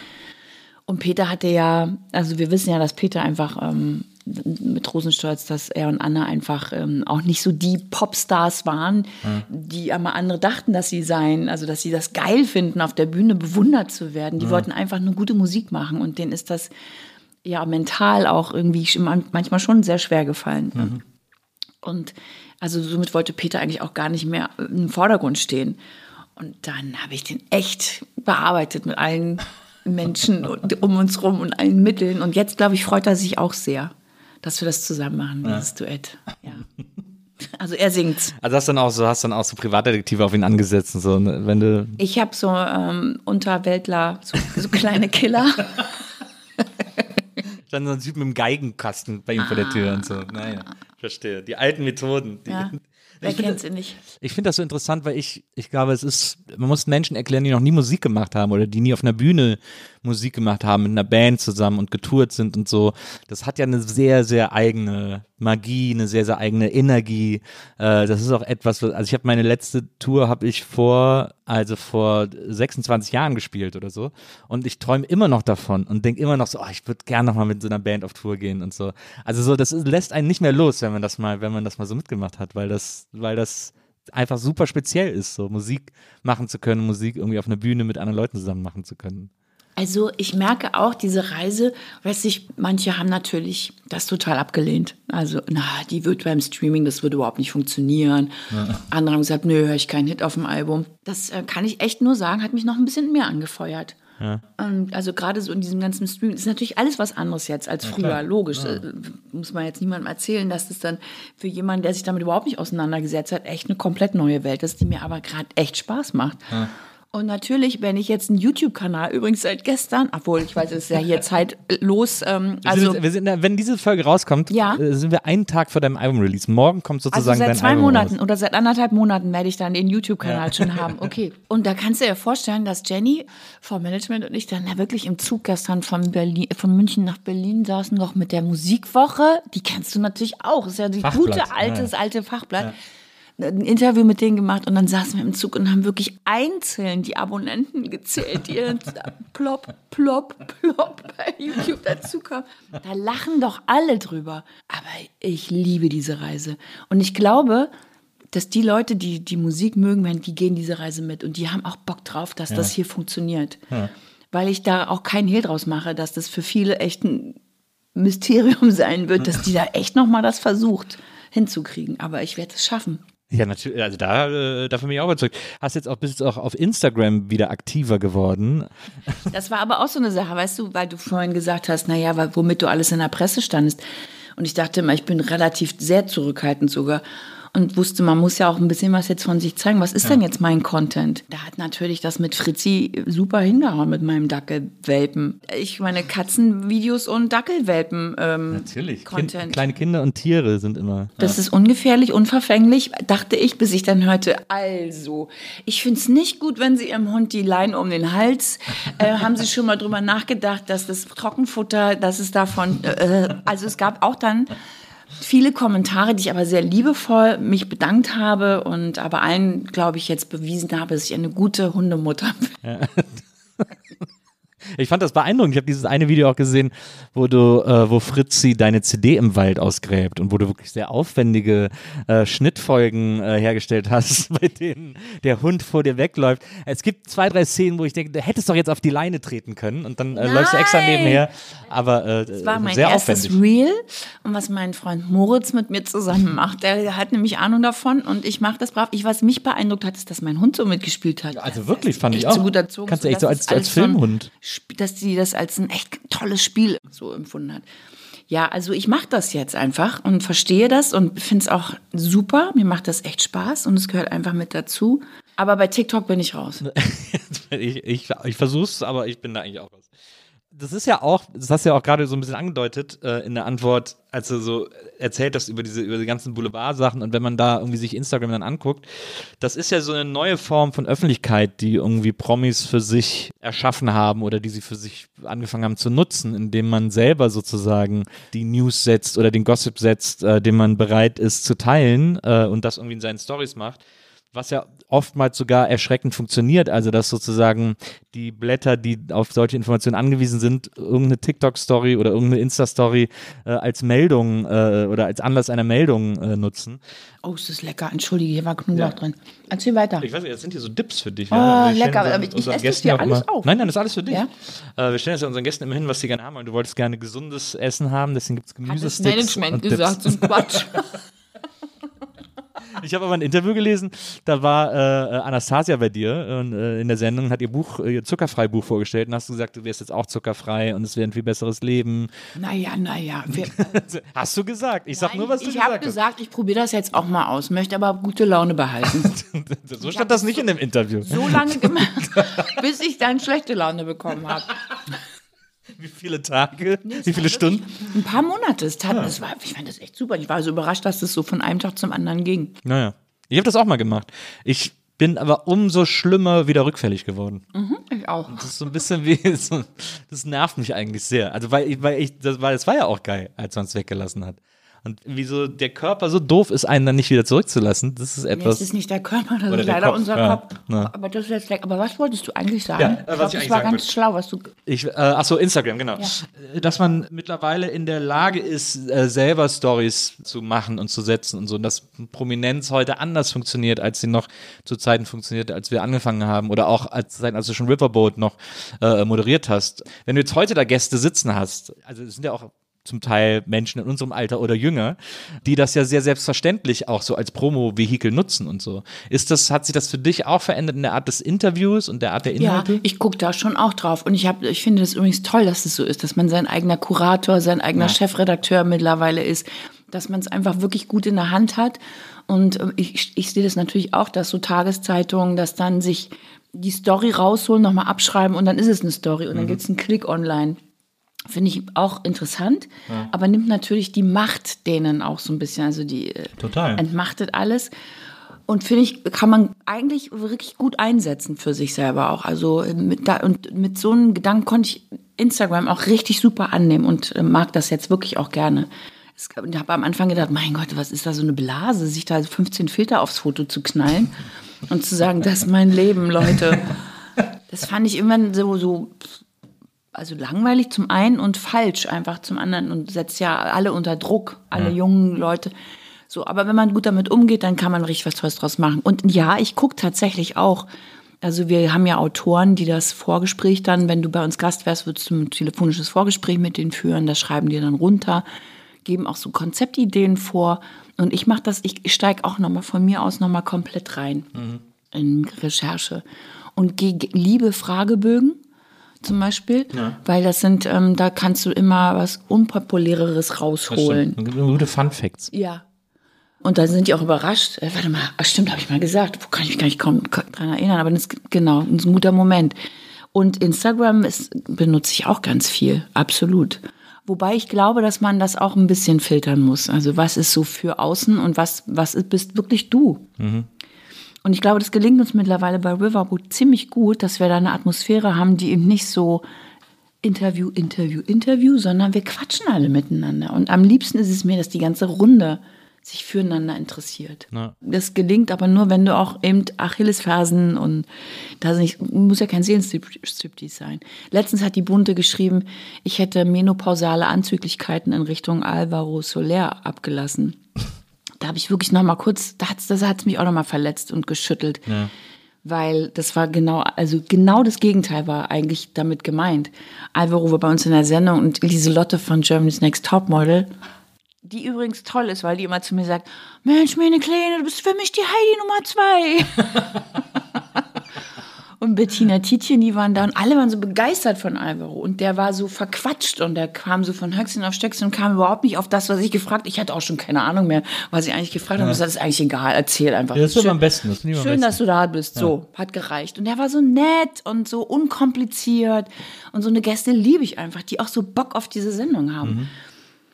Und Peter hatte ja, also wir wissen ja, dass Peter einfach ähm, mit Rosenstolz, dass er und Anna einfach ähm, auch nicht so die Popstars waren, mhm. die aber andere dachten, dass sie seien, also dass sie das geil finden, auf der Bühne bewundert zu werden. Die mhm. wollten einfach nur gute Musik machen und denen ist das ja mental auch irgendwie manchmal schon sehr schwer gefallen. Mhm. Und also somit wollte Peter eigentlich auch gar nicht mehr im Vordergrund stehen. Und dann habe ich den echt bearbeitet mit allen Menschen um uns rum und allen Mitteln. Und jetzt, glaube ich, freut er sich auch sehr dass wir das zusammen machen, ja. dieses Duett. Ja. Also er singt. Also hast dann auch so, hast dann auch so Privatdetektive auf ihn angesetzt und so, ne? wenn du. Ich habe so ähm, Unterweltler, so, so kleine Killer. dann so ein Typ mit dem Geigenkasten bei ihm ah. vor der Tür und so. Naja, verstehe. Die alten Methoden. Die, ja. Wer kennt sie nicht? Ich finde das so interessant, weil ich, ich glaube, es ist, man muss Menschen erklären, die noch nie Musik gemacht haben oder die nie auf einer Bühne Musik gemacht haben, mit einer Band zusammen und getourt sind und so. Das hat ja eine sehr, sehr eigene Magie, eine sehr, sehr eigene Energie. Äh, das ist auch etwas, also ich habe meine letzte Tour habe ich vor, also vor 26 Jahren gespielt oder so. Und ich träume immer noch davon und denke immer noch so, oh, ich würde gerne nochmal mit so einer Band auf Tour gehen und so. Also so, das lässt einen nicht mehr los, wenn man das mal, wenn man das mal so mitgemacht hat, weil das, weil das einfach super speziell ist, so Musik machen zu können, Musik irgendwie auf einer Bühne mit anderen Leuten zusammen machen zu können. Also ich merke auch diese Reise, weiß ich, manche haben natürlich das total abgelehnt. Also, na, die wird beim Streaming, das würde überhaupt nicht funktionieren. Ja. Andere haben gesagt, nö, höre ich keinen Hit auf dem Album. Das äh, kann ich echt nur sagen, hat mich noch ein bisschen mehr angefeuert. Ja. Also gerade so in diesem ganzen Streaming, ist natürlich alles was anderes jetzt als früher, ja, logisch. Ja. Äh, muss man jetzt niemandem erzählen, dass das dann für jemanden, der sich damit überhaupt nicht auseinandergesetzt hat, echt eine komplett neue Welt ist, die mir aber gerade echt Spaß macht. Und natürlich, wenn ich jetzt einen YouTube-Kanal, übrigens seit gestern, obwohl ich weiß, es ist ja hier zeitlos. Ähm, also wir sind, wenn diese Folge rauskommt, ja. Äh, sind wir einen Tag vor deinem Album-Release. Morgen kommt sozusagen also seit zwei Album Monaten raus. oder seit anderthalb Monaten werde ich dann den YouTube-Kanal ja. schon haben. Okay. Und da kannst du dir vorstellen, dass Jenny vom Management und ich dann da wirklich im Zug gestern von Berlin, von München nach Berlin saßen noch mit der Musikwoche. Die kennst du natürlich auch. Das ist ja die Fachblatt. gute alte, ja. alte Fachblatt. Ja ein Interview mit denen gemacht und dann saßen wir im Zug und haben wirklich einzeln die Abonnenten gezählt, die dann plopp, plopp, plopp bei YouTube dazukommen. Da lachen doch alle drüber. Aber ich liebe diese Reise. Und ich glaube, dass die Leute, die die Musik mögen, die gehen diese Reise mit und die haben auch Bock drauf, dass ja. das hier funktioniert. Ja. Weil ich da auch keinen Hehl draus mache, dass das für viele echt ein Mysterium sein wird, dass die da echt nochmal das versucht hinzukriegen. Aber ich werde es schaffen. Ja, natürlich, also da, äh, dafür bin ich auch überzeugt. Hast jetzt auch, bist jetzt auch auf Instagram wieder aktiver geworden. Das war aber auch so eine Sache, weißt du, weil du vorhin gesagt hast, naja, womit du alles in der Presse standest. Und ich dachte immer, ich bin relativ sehr zurückhaltend sogar und wusste, man muss ja auch ein bisschen was jetzt von sich zeigen. Was ist ja. denn jetzt mein Content? Da hat natürlich das mit Fritzi super hingehauen mit meinem Dackelwelpen. Ich meine Katzenvideos und Dackelwelpen ähm, natürlich. Content. Kind, kleine Kinder und Tiere sind immer. Das ja. ist ungefährlich, unverfänglich, dachte ich, bis ich dann hörte, also, ich finde es nicht gut, wenn Sie Ihrem Hund die Leine um den Hals, äh, haben Sie schon mal drüber nachgedacht, dass das Trockenfutter, dass es davon, äh, also es gab auch dann viele Kommentare, die ich aber sehr liebevoll mich bedankt habe und aber allen, glaube ich, jetzt bewiesen habe, dass ich eine gute Hundemutter bin. Ja. Ich fand das beeindruckend. Ich habe dieses eine Video auch gesehen, wo du, äh, wo Fritzi deine CD im Wald ausgräbt und wo du wirklich sehr aufwendige äh, Schnittfolgen äh, hergestellt hast, bei denen der Hund vor dir wegläuft. Es gibt zwei, drei Szenen, wo ich denke, du hättest doch jetzt auf die Leine treten können und dann äh, läufst du extra nebenher. Aber äh, das war mein sehr erstes aufwendig. Reel und was mein Freund Moritz mit mir zusammen macht. Der hat nämlich Ahnung davon und ich mache das brav. Ich, was mich beeindruckt hat, ist, dass mein Hund so mitgespielt hat. Also wirklich, fand ich auch. So gut erzogen, Kannst du echt so als, als Filmhund. Dass sie das als ein echt tolles Spiel so empfunden hat. Ja, also ich mache das jetzt einfach und verstehe das und finde es auch super. Mir macht das echt Spaß und es gehört einfach mit dazu. Aber bei TikTok bin ich raus. ich ich, ich versuche es, aber ich bin da eigentlich auch raus. Das ist ja auch, das hast du ja auch gerade so ein bisschen angedeutet äh, in der Antwort, als du so erzählt hast über diese, über die ganzen Boulevard-Sachen und wenn man da irgendwie sich Instagram dann anguckt, das ist ja so eine neue Form von Öffentlichkeit, die irgendwie Promis für sich erschaffen haben oder die sie für sich angefangen haben zu nutzen, indem man selber sozusagen die News setzt oder den Gossip setzt, äh, den man bereit ist zu teilen äh, und das irgendwie in seinen Stories macht was ja oftmals sogar erschreckend funktioniert. Also, dass sozusagen die Blätter, die auf solche Informationen angewiesen sind, irgendeine TikTok-Story oder irgendeine Insta-Story äh, als Meldung äh, oder als Anlass einer Meldung äh, nutzen. Oh, ist das lecker. Entschuldige, hier war Knoblauch ja. drin. Erzähl weiter. Ich weiß nicht, das sind hier so Dips für dich. Oh, ja, lecker. Aber ich esse das hier alles auf. Nein, nein, das ist alles für dich. Ja? Äh, wir stellen das ja unseren Gästen immer hin, was sie gerne haben. Und du wolltest gerne gesundes Essen haben, deswegen gibt es Gemüsesticks. Hat das Management gesagt, so ein Quatsch. Ich habe aber ein Interview gelesen, da war äh, Anastasia bei dir und, äh, in der Sendung hat ihr Buch, ihr Zuckerfrei-Buch vorgestellt und hast du gesagt, du wärst jetzt auch zuckerfrei und es wäre ein viel besseres Leben. Naja, naja. hast du gesagt? Ich sag nur, was du gesagt hast. Ich habe gesagt, ich probiere das jetzt auch mal aus, möchte aber gute Laune behalten. so stand das nicht so, in dem Interview. So lange gemacht, bis ich dann schlechte Laune bekommen habe. Wie viele Tage? Nee, Wie viele Stunden? Ein paar Monate. Es tat, ja. das war, ich fand das echt super. Ich war so überrascht, dass das so von einem Tag zum anderen ging. Naja. Ich habe das auch mal gemacht. Ich bin aber umso schlimmer wieder rückfällig geworden. Mhm, ich auch. Das ist so ein bisschen wie, das nervt mich eigentlich sehr. Also, weil ich, weil ich, das war, das war ja auch geil, als man es weggelassen hat. Und wieso der Körper so doof ist, einen dann nicht wieder zurückzulassen, das ist etwas. Das ist nicht der Körper, das ist leider Kopf. unser ja. Kopf. Ja. Aber das ist jetzt. Aber was wolltest du eigentlich sagen? Ja, äh, ich glaub, das war ganz will. schlau, was du. Ich, äh, achso, Instagram, genau. Ja. Dass man mittlerweile in der Lage ist, äh, selber Stories zu machen und zu setzen und so. Und dass Prominenz heute anders funktioniert, als sie noch zu Zeiten funktionierte, als wir angefangen haben. Oder auch als Zeiten, als du schon Riverboat noch äh, moderiert hast. Wenn du jetzt heute da Gäste sitzen hast, also es sind ja auch zum Teil Menschen in unserem Alter oder jünger, die das ja sehr selbstverständlich auch so als Promo-Vehikel nutzen und so. Ist das, hat sich das für dich auch verändert in der Art des Interviews und der Art der Inhalte? Ja, ich gucke da schon auch drauf. Und ich, hab, ich finde es übrigens toll, dass es so ist, dass man sein eigener Kurator, sein eigener ja. Chefredakteur mittlerweile ist, dass man es einfach wirklich gut in der Hand hat. Und ähm, ich, ich sehe das natürlich auch, dass so Tageszeitungen, dass dann sich die Story rausholen, nochmal abschreiben und dann ist es eine Story und dann mhm. gibt es einen Klick online. Finde ich auch interessant, ja. aber nimmt natürlich die Macht denen auch so ein bisschen, also die äh, Total. entmachtet alles. Und finde ich, kann man eigentlich wirklich gut einsetzen für sich selber auch. Also äh, mit da, und mit so einem Gedanken konnte ich Instagram auch richtig super annehmen und äh, mag das jetzt wirklich auch gerne. Ich habe am Anfang gedacht, mein Gott, was ist da so eine Blase, sich da 15 Filter aufs Foto zu knallen und zu sagen, das ist mein Leben, Leute. Das fand ich immer so, so also langweilig zum einen und falsch einfach zum anderen und setzt ja alle unter Druck, alle ja. jungen Leute. So, aber wenn man gut damit umgeht, dann kann man richtig was Tolles draus machen. Und ja, ich gucke tatsächlich auch. Also wir haben ja Autoren, die das Vorgespräch dann, wenn du bei uns Gast wärst, würdest du ein telefonisches Vorgespräch mit denen führen, das schreiben die dann runter, geben auch so Konzeptideen vor. Und ich mache das, ich, steige auch nochmal von mir aus nochmal komplett rein mhm. in Recherche. Und liebe Fragebögen zum Beispiel, ja. weil das sind, ähm, da kannst du immer was Unpopuläreres rausholen. Gute Fun Facts. Ja. Und da sind die auch überrascht. Äh, warte mal, ach stimmt, habe ich mal gesagt. Wo kann ich mich gar nicht kaum dran erinnern, aber das ist genau, ein guter Moment. Und Instagram ist, benutze ich auch ganz viel, absolut. Wobei ich glaube, dass man das auch ein bisschen filtern muss. Also was ist so für außen und was, was bist wirklich du? Mhm. Und ich glaube, das gelingt uns mittlerweile bei Riverboot ziemlich gut, dass wir da eine Atmosphäre haben, die eben nicht so Interview, Interview, Interview, sondern wir quatschen alle miteinander. Und am liebsten ist es mir, dass die ganze Runde sich füreinander interessiert. Ja. Das gelingt aber nur, wenn du auch eben Achillesfersen und da nicht, muss ja kein Seelenstriptease sein. Letztens hat die Bunte geschrieben, ich hätte menopausale Anzüglichkeiten in Richtung Alvaro Soler abgelassen da habe ich wirklich noch mal kurz, da hat's, das hat mich auch noch mal verletzt und geschüttelt. Ja. Weil das war genau, also genau das Gegenteil war eigentlich damit gemeint. Alvaro war bei uns in der Sendung und Lieselotte von Germany's Next Topmodel, die übrigens toll ist, weil die immer zu mir sagt, Mensch, meine Kleine, du bist für mich die Heidi Nummer zwei. und Bettina Tietjen, die waren da und alle waren so begeistert von Alvaro und der war so verquatscht und der kam so von Höchstchen auf Stöckchen und kam überhaupt nicht auf das, was ich gefragt Ich hatte auch schon keine Ahnung mehr, was ich eigentlich gefragt habe. Das ist eigentlich egal, erzähl einfach. Ja, das ist immer am besten. Das immer am Schön, besten. dass du da bist. So, hat gereicht. Und der war so nett und so unkompliziert. Und so eine Gäste liebe ich einfach, die auch so Bock auf diese Sendung haben. Mhm.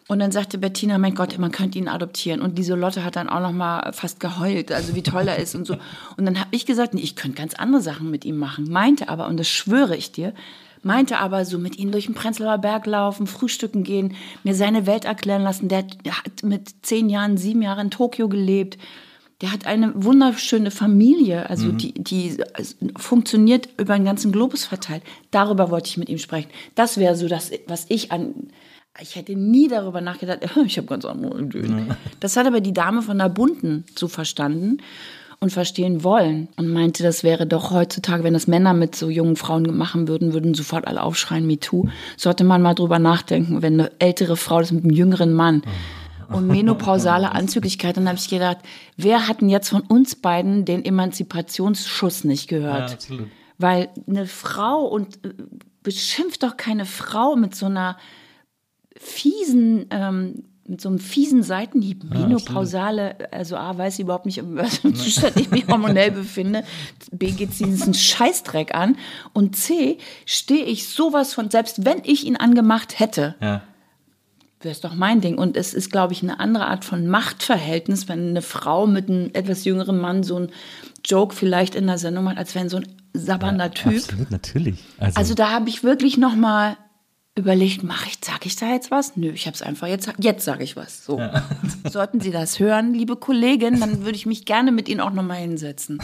Und dann sagte Bettina, mein Gott, man könnte ihn adoptieren. Und diese Lotte hat dann auch noch mal fast geheult, also wie toll er ist und so. Und dann habe ich gesagt, nee, ich könnte ganz andere Sachen mit ihm machen. Meinte aber, und das schwöre ich dir, meinte aber so mit ihm durch den Prenzlauer Berg laufen, frühstücken gehen, mir seine Welt erklären lassen. Der hat- mit zehn Jahren, sieben Jahren in Tokio gelebt. Der hat eine wunderschöne Familie, also die, die funktioniert über den ganzen Globus verteilt. Darüber wollte ich mit ihm sprechen. Das wäre so das, was ich an. Ich hätte nie darüber nachgedacht, ich habe ganz andere Ideen. Das hat aber die Dame von der Bunten so verstanden und verstehen wollen und meinte, das wäre doch heutzutage, wenn das Männer mit so jungen Frauen machen würden, würden sofort alle aufschreien, MeToo. Sollte man mal drüber nachdenken, wenn eine ältere Frau das mit einem jüngeren Mann und menopausale Anzüglichkeit. Dann habe ich gedacht, wer hat denn jetzt von uns beiden den Emanzipationsschuss nicht gehört? Ja, absolut. Weil eine Frau und äh, beschimpft doch keine Frau mit so einer fiesen, ähm, mit so einem fiesen Seitenhieb, menopausale, also A, weiß sie überhaupt nicht, in welchem Zustand ich mich hormonell befinde, B, geht sie diesen Scheißdreck an und C, stehe ich sowas von, selbst wenn ich ihn angemacht hätte, Ja. wäre es doch mein Ding. Und es ist, glaube ich, eine andere Art von Machtverhältnis, wenn eine Frau mit einem etwas jüngeren Mann so einen Joke vielleicht in der Sendung macht, als wenn so ein sabbernder Typ. Absolut, natürlich. Also, Also da habe ich wirklich noch mal überlegt, mache ich, sage ich da jetzt was? Nö, ich habe es einfach jetzt, jetzt sage ich was. So. Sollten Sie das hören, liebe Kollegin, dann würde ich mich gerne mit Ihnen auch noch mal hinsetzen.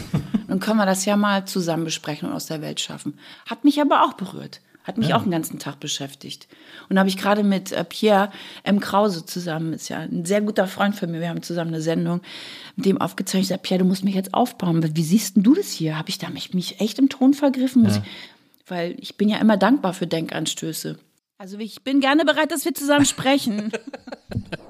Dann können wir das ja mal zusammen besprechen und aus der Welt schaffen. Hat mich aber auch berührt. Hat mich auch den ganzen Tag beschäftigt. Und da habe ich gerade mit äh, Pierre M. Krause zusammen, ist ja ein sehr guter Freund von mir, wir haben zusammen eine Sendung mit dem aufgezeichnet. Ich sage, Pierre, du musst mich jetzt aufbauen. Wie siehst denn du das hier? Habe ich da mich, mich echt im Ton vergriffen? Muss ich, weil ich bin ja immer dankbar für Denkanstöße. Also ich bin gerne bereit, dass wir zusammen sprechen.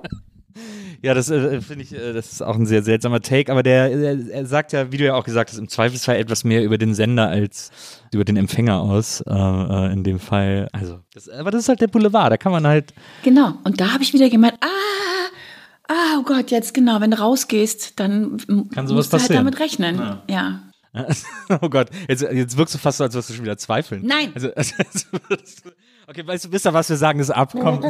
ja, das äh, finde ich, äh, das ist auch ein sehr seltsamer Take, aber der, der er sagt ja, wie du ja auch gesagt hast, im Zweifelsfall etwas mehr über den Sender als über den Empfänger aus, äh, äh, in dem Fall. Also, das, aber das ist halt der Boulevard, da kann man halt, genau. Und da habe ich wieder gemerkt, ah, ah, oh Gott, jetzt genau, wenn du rausgehst, dann Kann sowas musst du halt passieren. damit rechnen. Ja. oh Gott, jetzt, jetzt wirkst du fast so, als würdest du schon wieder zweifeln. Nein. Also, also, als würdest du, okay, weißt du, wisst ihr was, wir sagen es ab, komm.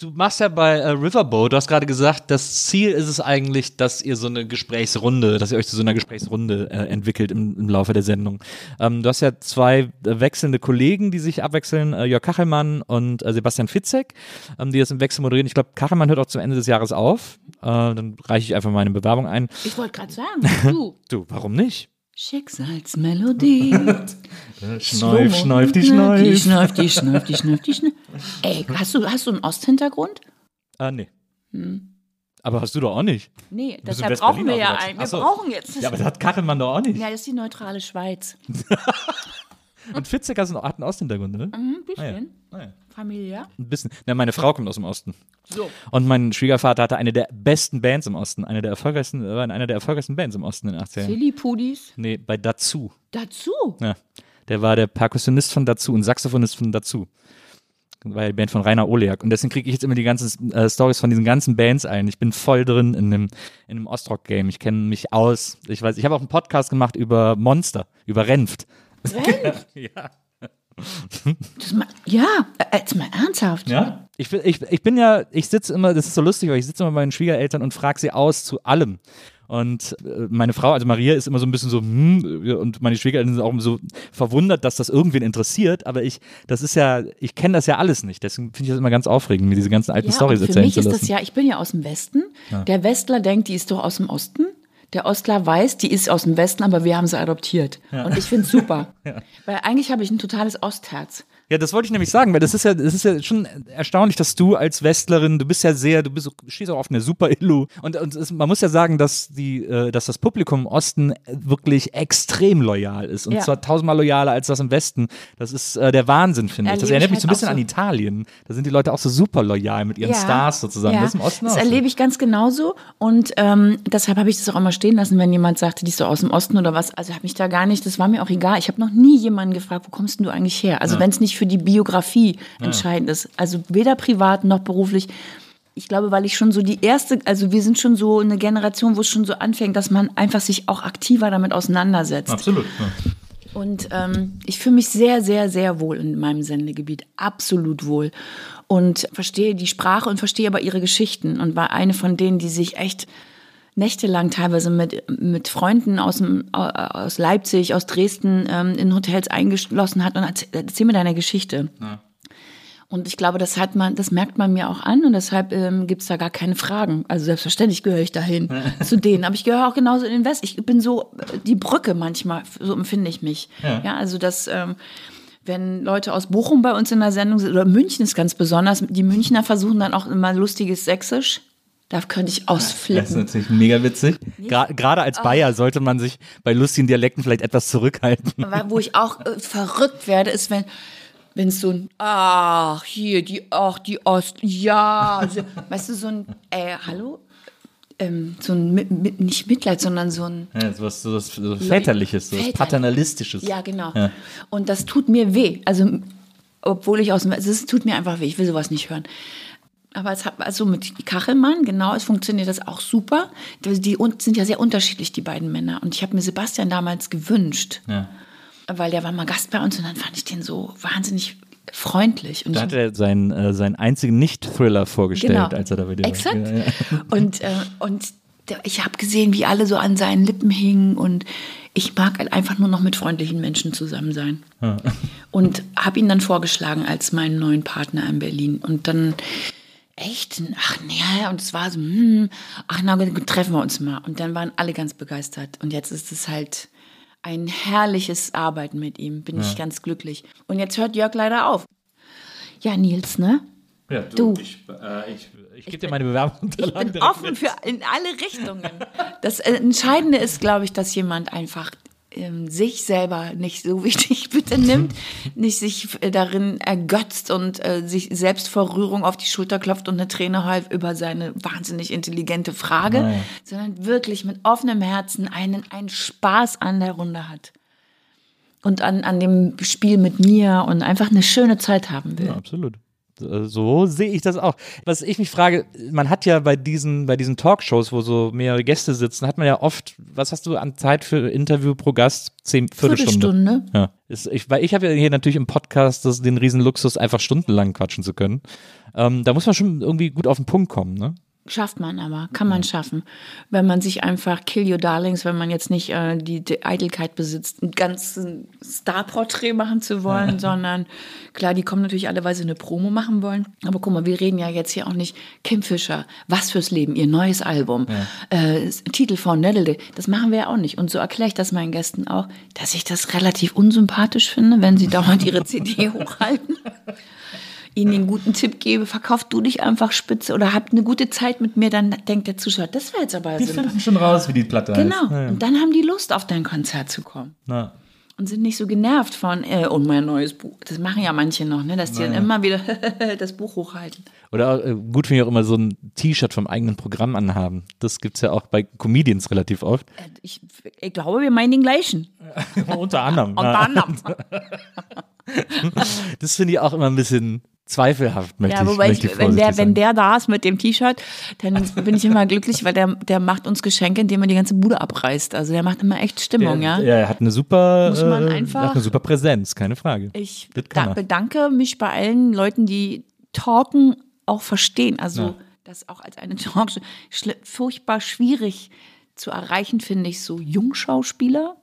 Du machst ja bei äh, Riverboat, du hast gerade gesagt, das Ziel ist es eigentlich, dass ihr so eine Gesprächsrunde, dass ihr euch zu so einer Gesprächsrunde äh, entwickelt im, im Laufe der Sendung. Ähm, du hast ja zwei äh, wechselnde Kollegen, die sich abwechseln, äh, Jörg Kachelmann und äh, Sebastian Fitzek, ähm, die das im Wechsel moderieren. Ich glaube, Kachelmann hört auch zum Ende des Jahres auf. Äh, dann reiche ich einfach meine Bewerbung ein. Ich wollte gerade sagen, du, Du, warum nicht? Schicksalsmelodie. Schneuf, schneuf, die Die Schneuf. Schneuf, die Schneuf, die Schneuf, die Schneuf. Ey, hast du, hast du einen Osthintergrund? Ah, nee. Aber hast du doch auch nicht. Nee, in deshalb brauchen wir ja einen. Wir brauchen jetzt. Ja, aber das hat Kachelmann doch auch nicht. Ja, das ist die neutrale Schweiz. Und hat einen hat einen Osthintergrund, ne? Ein bisschen. Ah, ja. Familiär. Ein bisschen. Na, meine Frau kommt aus dem Osten. So. Und mein Schwiegervater hatte eine der besten Bands im Osten. Eine der erfolgreichsten, war in einer der erfolgreichsten Bands im Osten in den 80ern. Silly Pudis. Nee, bei Dazu. Dazu. Ja. Der war der Perkussionist von Dazu und Saxophonist von Dazu. War die Band von Rainer Oleak. Und deswegen kriege ich jetzt immer die ganzen äh, Stories von diesen ganzen Bands ein. Ich bin voll drin in dem, in dem Ostrock-Game. Ich kenne mich aus. Ich weiß, ich habe auch einen Podcast gemacht über Monster, über Renft. ja. Ja, äh, jetzt mal ernsthaft. Ja. Ich, ich, ich bin ja, ich sitze immer, das ist so lustig, weil ich sitze immer bei meinen Schwiegereltern und frage sie aus zu allem. Und äh, meine Frau, also Maria, ist immer so ein bisschen so, hm, und meine Schwiegereltern sind auch so verwundert, dass das irgendwen interessiert. Aber ich, das ist ja, ich kenne das ja alles nicht. Deswegen finde ich das immer ganz aufregend, mir diese ganzen alten Ja, Stories und für erzählen mich zu ist lassen. das ja, ich bin ja aus dem Westen. Der Westler denkt, die ist doch aus dem Osten. Der Ostler weiß, die ist aus dem Westen, aber wir haben sie adoptiert. Und ich finde es super. Weil eigentlich habe ich ein totales Ostherz. Ja, das wollte ich nämlich sagen, weil das ist ja, das ist ja schon erstaunlich, dass du als Westlerin, du bist ja sehr, du bist, du stehst auch auf eine super Illu und, und es, man muss ja sagen, dass die, äh, dass das Publikum im Osten wirklich extrem loyal ist und Ja. zwar tausendmal loyaler als das im Westen. Das ist äh, der Wahnsinn, finde ich. Das Erlebe erinnert ich mich so ein halt bisschen auch an so. Italien. Da sind die Leute auch so super loyal mit ihren Stars sozusagen. Ja, Das ist im Osten das auch. so. erlebe ich ganz genauso und ähm, deshalb habe ich das auch immer stehen lassen, wenn jemand sagte, die ist so aus dem Osten oder was. Also habe mich da gar nicht, das war mir auch egal. Ich habe noch nie jemanden gefragt, wo kommst denn du eigentlich her? Also wenn es nicht für die Biografie entscheidend ist, also weder privat noch beruflich. Ich glaube, weil ich schon so die erste, also wir sind schon so eine Generation, wo es schon so anfängt, dass man einfach sich auch aktiver damit auseinandersetzt. Absolut. Ja. Und ähm, ich fühle mich sehr, sehr, sehr wohl in meinem Sendegebiet. Absolut wohl. Und verstehe die Sprache und verstehe aber ihre Geschichten. Und war eine von denen, die sich echt nächtelang teilweise mit, mit Freunden aus, dem, aus Leipzig, aus Dresden ähm, in Hotels eingeschlossen hat und erzähl, erzähl mir deine Geschichte. Und ich glaube, das hat man, das merkt man mir auch an und deshalb ähm, gibt es da gar keine Fragen. Also selbstverständlich gehöre ich dahin zu denen. Aber ich gehöre auch genauso in den West. Ich bin so die Brücke manchmal, so empfinde ich mich. Ja, also das, ähm, wenn Leute aus Bochum bei uns in der Sendung sind, oder München ist ganz besonders, die Münchner versuchen dann auch immer lustiges Sächsisch. Da könnte ich Das ist ausflippen. natürlich mega witzig. Gra gerade als Bayer sollte man sich bei lustigen Dialekten vielleicht etwas zurückhalten. Aber wo ich auch äh, verrückt werde, ist, wenn wenn es so ein, ach, hier, die, ach, die Ost, ja, so, weißt du, so ein, äh, hallo? Ähm, so ein, mit, mit, nicht Mitleid, sondern so ein, Ja, sowas, sowas so Väterliches, sowas Väterlich. Paternalistisches. ja, genau. Ja. Und das tut mir weh. Also, obwohl ich aus dem, es tut mir einfach weh, ich will sowas nicht hören. Aber es hat, also mit Kachelmann, genau, es funktioniert das auch super. Die sind ja sehr unterschiedlich, die beiden Männer. Und ich habe mir Sebastian damals gewünscht. Ja. weil der war mal Gast bei uns und dann fand ich den so wahnsinnig freundlich. Und Da hat er seinen, äh, seinen einzigen Nicht-Thriller vorgestellt, genau. als er da bei dir Exakt. war. Ja, ja. Und, äh, und ich habe gesehen, wie alle so an seinen Lippen hingen und ich mag halt einfach nur noch mit freundlichen Menschen zusammen sein. Und habe ihn dann vorgeschlagen als meinen neuen Partner in Berlin. Und dann echt, ach nee, und es war so, hm, ach na, gut, treffen wir uns mal. Und dann waren alle ganz begeistert. Und jetzt ist es halt ein herrliches Arbeiten mit ihm. Bin ich ganz glücklich. Und jetzt hört Jörg leider auf. Ja, Nils, ne? Ja, Du. Ich, äh, ich, ich gebe dir meine Bewerbungsunterlagen. Ich bin offen mit. für in alle Richtungen. Das Entscheidende ist, glaube ich, dass jemand einfach sich selber nicht so wichtig bitte nimmt, nicht sich äh, darin ergötzt und äh, sich selbst vor Rührung auf die Schulter klopft und eine Träne heult über seine wahnsinnig intelligente Frage, Naja. sondern wirklich mit offenem Herzen einen, einen Spaß an der Runde hat. Und an, an dem Spiel mit mir und einfach eine schöne Zeit haben will. Ja, absolut. Äh, So sehe ich das auch. Was ich mich frage, man hat ja bei diesen, bei diesen Talkshows, wo so mehrere Gäste sitzen, hat man ja oft, was hast du an Zeit für Interview pro Gast? Zehn, Viertelstunde. Viertelstunde. Ja. Ist, ich, weil ich habe ja hier natürlich im Podcast das, den riesen Luxus, einfach stundenlang quatschen zu können. Ähm, da muss man schon irgendwie gut auf den Punkt kommen, ne? Schafft man aber, kann man schaffen. Wenn man sich einfach Kill Your Darlings, wenn man jetzt nicht äh, die, die Eitelkeit besitzt, ein ganzes Starporträt machen zu wollen, sondern klar, die kommen natürlich alle, weil sie eine Promo machen wollen. Aber guck mal, wir reden ja jetzt hier auch nicht Kim Fischer, was fürs Leben, ihr neues Album, äh, Titel von Nedelde, das machen wir ja auch nicht. Und so erkläre ich das meinen Gästen auch, dass ich das relativ unsympathisch finde, wenn sie dauernd ihre CD hochhalten ihnen den guten Tipp gebe, verkauf du dich einfach spitze oder habt eine gute Zeit mit mir, dann denkt der Zuschauer, das wäre jetzt aber Die sympathisch. finden schon raus, wie die Platte Genau. heißt. Ja, ja. Und dann haben die Lust, auf dein Konzert zu kommen. Na. Und sind nicht so genervt von, äh, und mein neues Buch. Das machen ja manche noch, ne? dass die dann immer wieder das Buch hochhalten. Oder äh, gut finde ich auch immer so ein T-Shirt vom eigenen Programm anhaben. Das gibt's ja auch bei Comedians relativ oft. Äh, Ich, ich glaube, wir meinen den gleichen. Unter anderem. Unter anderem. Das finde ich auch immer ein bisschen zweifelhaft, möchte Ja, ich, wobei, möchte ich, ich wenn, der, vorsichtig wenn der da ist mit dem T-Shirt, dann bin ich immer glücklich, weil der, der macht uns Geschenke, indem er die ganze Bude abreißt. Also der macht immer echt Stimmung, ja. Er hat eine super, Muss man äh, einfach- hat eine super Präsenz, keine Frage. Ich bedanke mich bei allen Leuten, die Talken auch verstehen. Also Ja. das auch als eine Talkshow furchtbar schwierig zu erreichen, finde ich, so Jungschauspieler,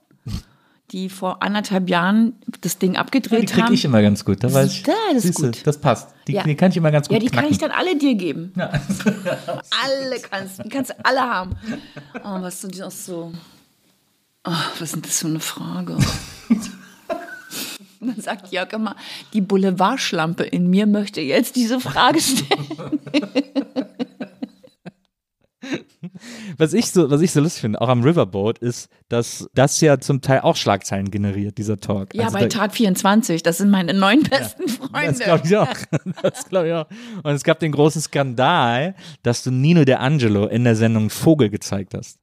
die vor anderthalb Jahren das Ding die abgedreht kriege haben. ich immer ganz gut. Da weiß ich, Ja, das ist gut. Das passt. Die, Ja. die kann ich immer ganz gut ja, die kann knacken. ich dann alle dir geben. Ja. Alle kannst, die kannst du alle haben. Oh, was sind die auch so? Oh, was ist denn das für eine Frage? Dann sagt Jörg immer, die Boulevardschlampe in mir möchte jetzt diese Frage stellen. Was ich so, was ich so lustig finde, auch am Riverboat, ist, dass das ja zum Teil auch Schlagzeilen generiert, dieser Talk. Ja, Also bei da- Tag 24, das sind meine neun besten Freunde. Das glaube ich auch. Das glaube ich auch. Und es gab den großen Skandal, dass du Nino De Angelo in der Sendung Vogel gezeigt hast.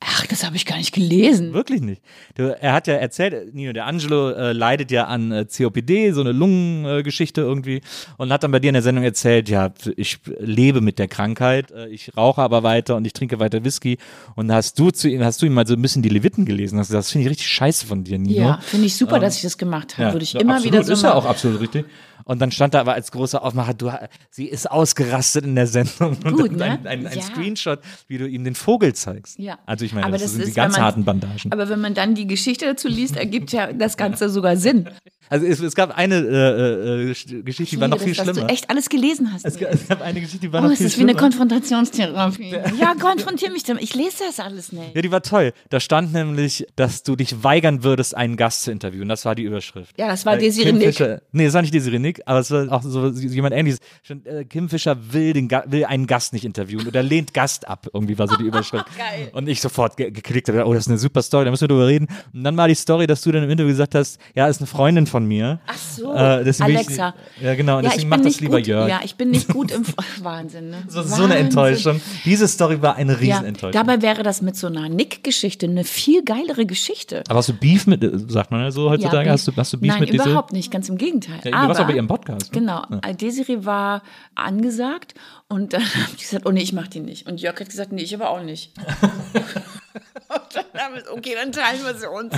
Ach, das habe ich gar nicht gelesen. Wirklich nicht. Er hat ja erzählt, Nino De Angelo äh, leidet ja an äh, COPD, so eine Lungengeschichte irgendwie, und hat dann bei dir in der Sendung erzählt, ja, ich lebe mit der Krankheit, äh, ich rauche aber weiter und ich trinke weiter Whisky. Und hast du zu ihm, hast du ihm mal so ein bisschen die Leviten gelesen. Hast gesagt, das finde ich richtig scheiße von dir, Nino. Ja, finde ich super, dass ich das gemacht habe. Würde ich immer Ähm, absolut, wieder so ist ja auch absolut richtig. Und dann stand da aber als großer Aufmacher, du, sie ist ausgerastet in der Sendung. Gut, ne? ein, ein, ein Ja. Screenshot, wie du ihm den Vogel zeigst. Ja. Also ich meine, Aber das, das sind die ist, ganz wenn man- harten Bandagen. Aber wenn man dann die Geschichte dazu liest, ergibt ja das Ganze sogar Sinn. Also es, es gab eine äh, äh, Sch- Geschichte, die war noch viel dass, dass schlimmer. du echt alles gelesen hast. Es, gab, es gab eine Geschichte, die war oh, noch es viel ist wie eine schlimmer. Konfrontationstherapie. Ja, konfrontier mich damit. Ich lese das alles nicht. Ja, die war toll. Da stand nämlich, dass du dich weigern würdest, einen Gast zu interviewen. Das war die Überschrift. Ja, das war Äh, Desiree Nick. Nee, das war nicht Desiree Nick, aber es war auch so jemand ähnliches. Äh, Kim Fischer will, den will einen Gast nicht interviewen oder lehnt Gast ab. Irgendwie war so die Überschrift. Geil. Und ich sofort ge geklickt habe, oh, das ist eine super Story, da müssen wir drüber reden. Und dann war die Story, dass du dann im Interview gesagt hast, ja, ist eine Freundin von mir. Ach so, Äh, will ich- Alexa. ja, genau, und Ja, deswegen ich mach bin das lieber gut, Jörg. Ja, ich bin nicht gut im Wahnsinn, ne? Das war so eine Wahnsinn. Enttäuschung. Diese Story war eine Ja, Riesenenttäuschung. dabei wäre das mit so einer Nick-Geschichte eine viel geilere Geschichte. aber hast du Beef mit, sagt man ja so heutzutage, Ja, hast, du, hast du Beef Nein, mit dieser? überhaupt nicht, ganz im Gegenteil. Ja, du aber, warst auch bei ihrem Podcast. Ne? Genau, Desiree war angesagt und dann habe ich gesagt, oh nee, ich mach die nicht. Und Jörg hat gesagt, nee, ich aber auch nicht. und dann haben wir, okay, dann teilen wir sie uns.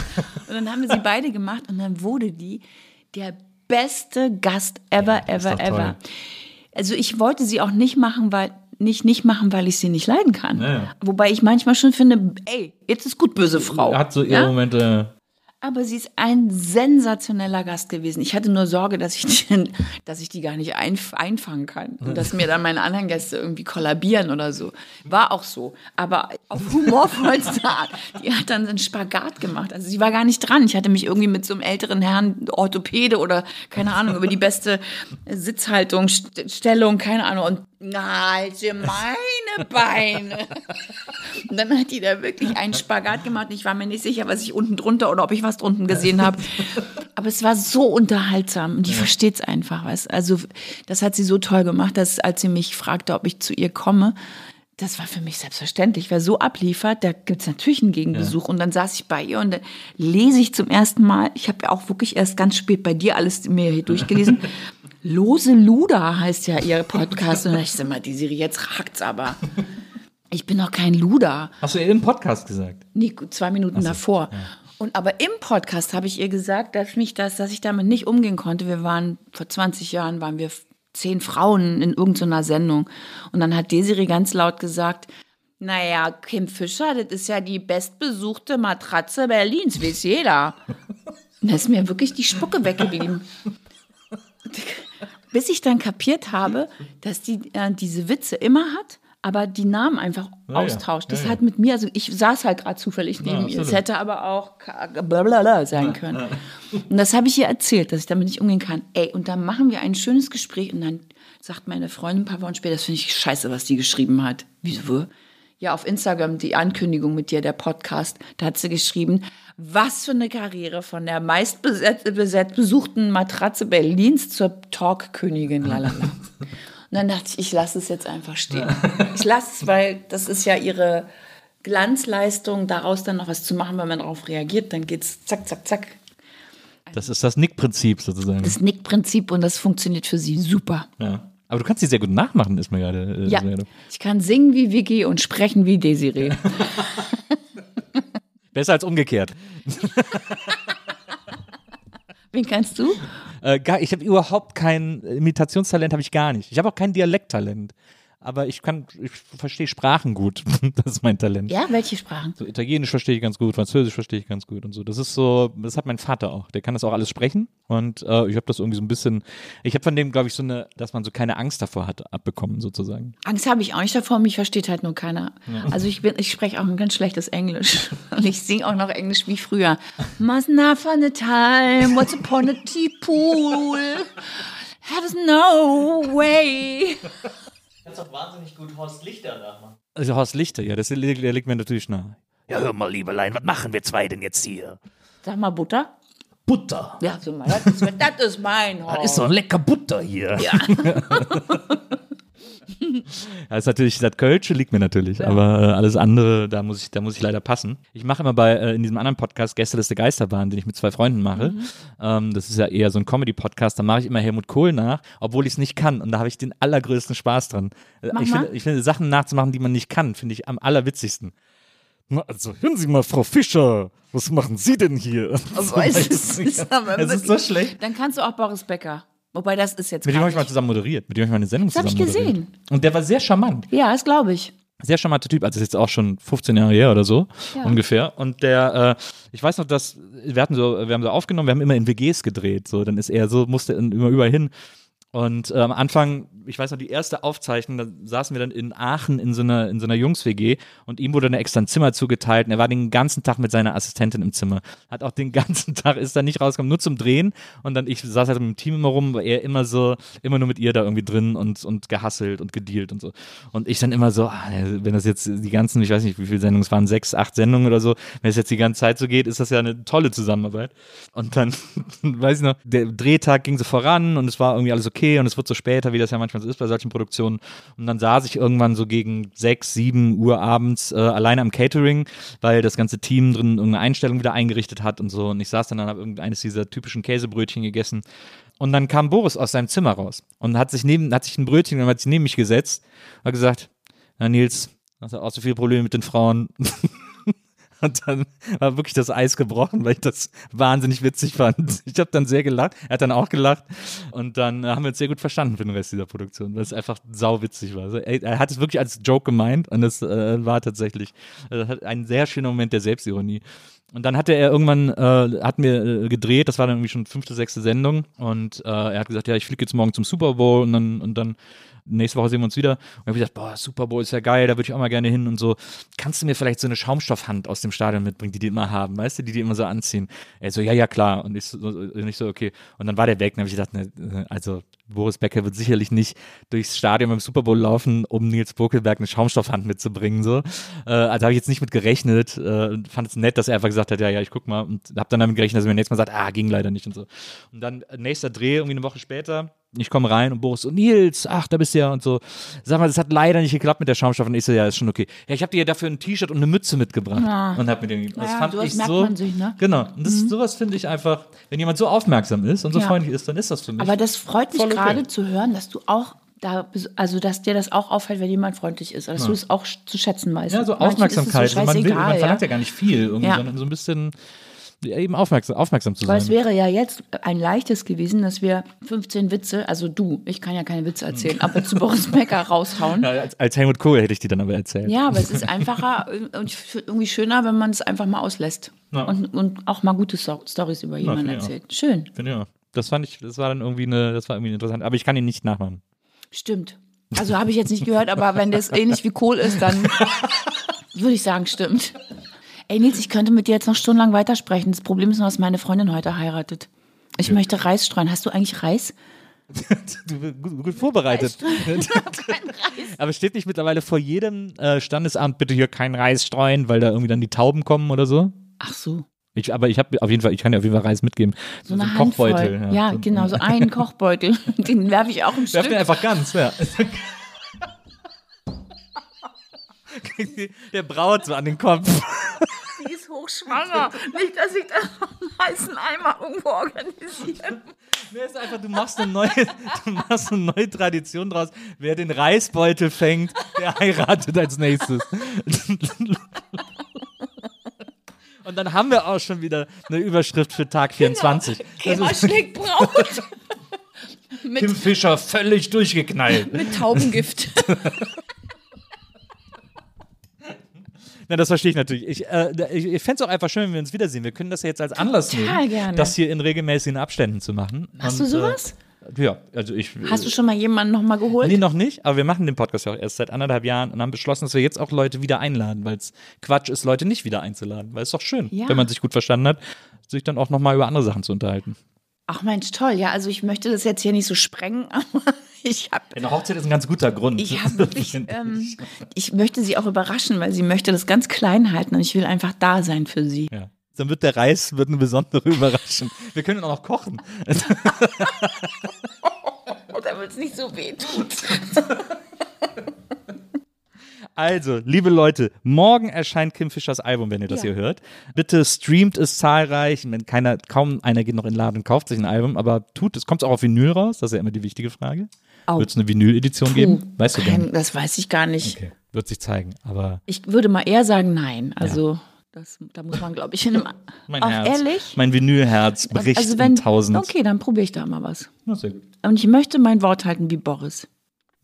Und dann haben wir sie beide gemacht und dann wurde die der beste Gast ever, ist ever, doch toll. ever. Also ich wollte sie auch nicht machen, weil nicht nicht machen, weil ich sie nicht leiden kann. Ja, ja. Wobei ich manchmal schon finde, ey, jetzt ist gut, böse Frau. Hat so ihre Ja? Momente. Aber sie ist ein sensationeller Gast gewesen. Ich hatte nur Sorge, dass ich die, dass ich die gar nicht einf einfangen kann. Und dass mir dann meine anderen Gäste irgendwie kollabieren oder so. War auch so. Aber auf humorvollste Art. Die hat dann so einen Spagat gemacht. Also sie war gar nicht dran. Ich hatte mich irgendwie mit so einem älteren Herrn Orthopäde oder keine Ahnung über die beste Sitzhaltung, St Stellung, keine Ahnung. Und na, halte meine Beine. Und dann hat die da wirklich einen Spagat gemacht. Ich war mir nicht sicher, was ich unten drunter oder ob ich was drunten gesehen habe. Aber es war so unterhaltsam und die versteht es einfach. Weißt? Also das hat sie so toll gemacht, dass als sie mich fragte, ob ich zu ihr komme, das war für mich selbstverständlich. Wer so abliefert, da gibt es natürlich einen Gegenbesuch. Und dann saß ich bei ihr und dann lese ich zum ersten Mal, ich habe ja auch wirklich erst ganz spät bei dir alles mir hier durchgelesen. Lose Luda heißt ja ihr Podcast. Und ich sag mal, die Serie, jetzt hakt's aber. Ich bin doch kein Luda. Hast du ihr im Podcast gesagt? Nee, gut, zwei Minuten davor. Und aber im Podcast habe ich ihr gesagt, dass mich das, dass ich damit nicht umgehen konnte. Wir waren vor 20 Jahren waren wir zehn Frauen in irgendeiner Sendung und dann hat Desiree ganz laut gesagt, naja, Kim Fischer, das ist ja die bestbesuchte Matratze Berlins, weiß jeder. Und da ist mir wirklich die Spucke weggeblieben. Bis ich dann kapiert habe, dass die äh, diese Witze immer hat, aber die Namen einfach ja. austauscht. Das Ja, ja. hat mit mir, also ich saß halt gerade zufällig neben ihr. Es hätte aber auch blablabla sein können. Und das habe ich ihr erzählt, dass ich damit nicht umgehen kann. Ey, und dann machen wir ein schönes Gespräch und dann sagt meine Freundin ein paar Wochen später, das finde ich scheiße, was die geschrieben hat. Wieso? Ja, auf Instagram die Ankündigung mit dir, der Podcast, da hat sie geschrieben, was für eine Karriere von der meist beset- beset- besuchten Matratze Berlins zur Talkkönigin, lalala. Und dann dachte ich, ich lasse es jetzt einfach stehen. Ich lasse es, weil das ist ja ihre Glanzleistung, daraus dann noch was zu machen, wenn man darauf reagiert, dann geht's zack, zack, zack. Das ist das Nick-Prinzip sozusagen. Das Nick-Prinzip und das funktioniert für sie super. ja. Aber du kannst sie sehr gut nachmachen, ist mir gerade. Äh, Ja, mir gerade- ich kann singen wie Vicky und sprechen wie Desiree. Besser als umgekehrt. Wen kannst du? Äh, gar, ich habe überhaupt kein Imitationstalent, habe ich gar nicht. Ich habe auch kein Dialekttalent. Aber ich kann, ich verstehe Sprachen gut. das ist mein Talent. Ja, welche Sprachen? So Italienisch verstehe ich ganz gut, Französisch verstehe ich ganz gut und so. Das ist so, das hat mein Vater auch. Der kann das auch alles sprechen und äh, ich habe das irgendwie so ein bisschen, ich habe von dem, glaube ich, so eine, dass man so keine Angst davor hat, abbekommen sozusagen. Angst habe ich auch nicht davor, mich versteht halt nur keiner. Also ich bin, ich spreche auch ein ganz schlechtes Englisch. Und ich singe auch noch Englisch wie früher. Must not find a time, what's upon a tea pool. Have no way. Kannst doch wahnsinnig gut Horst Lichter nachmachen. Also Horst Lichter, ja, das, der liegt mir natürlich nah. Ja, hör mal, Liebelein, was machen wir zwei denn jetzt hier? Sag mal Butter. Butter. Ja, so mal, das ist, das ist mein Horst. Das ist so ein lecker Butter hier. Ja. Ja, ist natürlich, das Kölsche liegt mir natürlich, aber äh, alles andere, da muss ich, da muss ich leider passen. Ich mache immer bei, äh, in diesem anderen Podcast Gästeliste Geisterbahn, den ich mit zwei Freunden mache. Ähm, das ist ja eher so ein Comedy-Podcast, da mache ich immer Helmut Kohl nach, obwohl ich es nicht kann und da habe ich den allergrößten Spaß dran. Äh, Mach ich finde, ich finde, Sachen nachzumachen, die man nicht kann, finde ich am allerwitzigsten. Na, also hören Sie mal, Frau Fischer, was machen Sie denn hier? Also, So, es ist, aber es ist so schlecht. Dann kannst du auch Boris Becker. Wobei das ist jetzt Mit dem habe ich mal zusammen moderiert, mit dem habe ich mal eine Sendung Das hab ich zusammen moderiert. gesehen. Und der war sehr charmant. Ja, das glaube ich. sehr charmanter Typ, also ist jetzt auch schon 15 Jahre her oder so Ja. ungefähr. Und der, äh, ich weiß noch, dass wir hatten so, wir haben so aufgenommen, wir haben immer in WGs gedreht, so dann ist er so, musste immer überall hin. Und äh, am Anfang, ich weiß noch, die erste Aufzeichnung, da saßen wir dann in Aachen in so einer, in so einer Jungs-WG und ihm wurde dann extra ein Zimmer zugeteilt und er war den ganzen Tag mit seiner Assistentin im Zimmer. Hat auch den ganzen Tag, ist dann nicht rausgekommen, nur zum Drehen und dann, ich saß halt mit dem Team immer rum, war er immer so, immer nur mit ihr da irgendwie drin und, und gehasselt und gedealt und so. Und ich dann immer so, ah, wenn das jetzt die ganzen, ich weiß nicht, wie viele Sendungen es waren, sechs, acht Sendungen oder so, wenn es jetzt die ganze Zeit so geht, ist das ja eine tolle Zusammenarbeit. Und dann, weiß ich noch, der Drehtag ging so voran und es war irgendwie alles okay und es wird so später, wie das ja manchmal so ist bei solchen Produktionen. Und dann saß ich irgendwann so gegen sechs, sieben Uhr abends äh, alleine am Catering, weil das ganze Team drin irgendeine Einstellung wieder eingerichtet hat und so. Und ich saß dann und habe irgendeines dieser typischen Käsebrötchen gegessen. Und dann kam Boris aus seinem Zimmer raus und hat sich neben, hat sich ein Brötchen genommen, hat sich neben mich gesetzt und hat gesagt, na Nils, hast du auch so viele Probleme mit den Frauen. Und dann war wirklich das Eis gebrochen, weil ich das wahnsinnig witzig fand. Ich habe dann sehr gelacht, er hat dann auch gelacht und dann haben wir uns sehr gut verstanden für den Rest dieser Produktion, weil es einfach sau witzig war. Also, er, hat es wirklich als Joke gemeint und es äh, war tatsächlich hat ein sehr schöner Moment der Selbstironie. Und dann hatte er irgendwann, äh, hat mir äh, gedreht, das war dann irgendwie schon fünfte, sechste Sendung und äh, er hat gesagt, ja, ich fliege jetzt morgen zum Super Bowl und dann, und dann nächste Woche sehen wir uns wieder. Und ich habe gesagt, boah, Super Bowl ist ja geil, da würde ich auch mal gerne hin und so. Kannst du mir vielleicht so eine Schaumstoffhand aus dem Stadion mitbringen, die die immer haben, weißt du, die die immer so anziehen? Er so, ja, ja, klar. Und ich so, und ich so okay. Und dann war der weg. Und dann habe ich gedacht, ne, also Boris Becker wird sicherlich nicht durchs Stadion beim Super Bowl laufen, um Nils Buckelberg eine Schaumstoffhand mitzubringen. So. Äh, also habe ich jetzt nicht mit gerechnet. Äh, fand es nett, dass er einfach gesagt hat, ja, ja, ich guck mal. Und habe dann damit gerechnet, dass er mir nächstes Mal sagt, ah, ging leider nicht und so. Und dann äh, nächster Dreh, irgendwie eine Woche später, ich komme rein und Boris so, Nils, ach, da bist du ja und so. Sag mal, das hat leider nicht geklappt mit der Schaumstoff. Und ich so, ja, ist schon okay. Ja, ich habe dir ja dafür ein T-Shirt und eine Mütze mitgebracht. Ja. Und hab mir den Das Ja, fand ich merkt so. man sich, ne? Genau. Und das, sowas finde ich einfach, wenn jemand so aufmerksam ist und so Ja. freundlich ist, dann ist das für mich. Aber das freut mich Voll gerade zu hören, dass du auch da, also dass dir das auch auffällt, wenn jemand freundlich ist, dass du es auch zu schätzen weißt. ja, so Aufmerksamkeit. So man, will, man verlangt ja. ja. gar nicht viel, irgendwie, Ja. sondern so ein bisschen ja, eben aufmerksam, aufmerksam zu sein. es wäre ja jetzt ein leichtes gewesen, dass wir 15 Witze, also du, ich kann ja keine Witze erzählen, aber zu Boris Becker raushauen. ja, als, als Helmut Kohl hätte ich die dann aber erzählt. Ja, aber es ist einfacher und irgendwie schöner, wenn man es einfach mal auslässt. Ja. Und, und auch mal gute Stories über jemanden erzählt. Schön, Finde ich auch. Das fand ich, das war dann irgendwie eine, das war irgendwie interessant. Aber ich kann ihn nicht nachmachen. stimmt. Also habe ich jetzt nicht gehört, aber wenn das ähnlich wie Kohl ist, dann würde ich sagen, stimmt. Ey Nils, ich könnte mit dir jetzt noch stundenlang weitersprechen. Das Problem ist nur, dass meine Freundin heute heiratet. Ich möchte Reis streuen. Hast du eigentlich Reis? Du bist gut, gut vorbereitet. Aber steht nicht mittlerweile vor jedem äh, Standesamt bitte hier kein Reis streuen, weil da irgendwie dann die Tauben kommen oder so? Ach so. Ich, aber ich habe auf jeden Fall, ich kann dir auf jeden Fall Reis mitgeben. So eine ein Handvoll. Kochbeutel. Ja, genau, so einen Kochbeutel. Den werfe ich auch im Werf Stück. den einfach ganz, ja. Der braut so an den Kopf. Die ist hochschwanger. Nicht, dass ich das einen heißen Eimer irgendwo organisiere. Nee, ist einfach, du machst eine neue, du machst eine neue Tradition draus. Wer den Reisbeutel fängt, der heiratet als nächstes. Und dann haben wir auch schon wieder eine Überschrift für Tag 24. Kema schlägt Braut. Kim Fischer völlig durchgeknallt. Mit Taubengift. Na, das verstehe ich natürlich. Ich, äh, ich, ich fände es auch einfach schön, wenn wir uns wiedersehen. Wir können das ja jetzt als Anlass Total nehmen, gerne. das hier in regelmäßigen Abständen zu machen. Hast Und, du sowas? Äh, ja, also ich. Hast du schon mal jemanden nochmal geholt? Nee, noch nicht, aber wir machen den Podcast ja auch erst seit anderthalb Jahren und haben beschlossen, dass wir jetzt auch Leute wieder einladen, weil es Quatsch ist, Leute nicht wieder einzuladen. Weil es ist doch schön, Ja. wenn man sich gut verstanden hat, sich dann auch nochmal über andere Sachen zu unterhalten. Ach Mensch, toll. Ja, also ich möchte das jetzt hier nicht so sprengen, aber ich habe Eine Hochzeit ist ein ganz guter Grund. ich habe wirklich, ähm, ich möchte sie auch überraschen, weil sie möchte das ganz klein halten und ich will einfach da sein für sie. ja. Dann wird der Reis wird eine besondere Überraschung. Wir können auch noch kochen. Damit es nicht so weh tut. Also, liebe Leute, morgen erscheint Kim Fischers Album, wenn ihr das Ja. hier hört. Bitte streamt es zahlreich. Wenn keiner, kaum einer geht noch in den Laden und kauft sich ein Album, aber tut es. Kommt es auch auf Vinyl raus? Das ist ja immer die wichtige Frage. Wird es eine Vinyl-Edition geben? Weißt du denn? das weiß ich gar nicht. Okay, wird sich zeigen. Aber Ich würde mal eher sagen, nein. Also, das, da muss man, glaube ich, in einem. mein Auch Herz, ehrlich? mein Vinylherz bricht also wenn, in tausend. Okay, dann probiere ich da mal was. Na, sehr gut. Und ich möchte mein Wort halten wie Boris.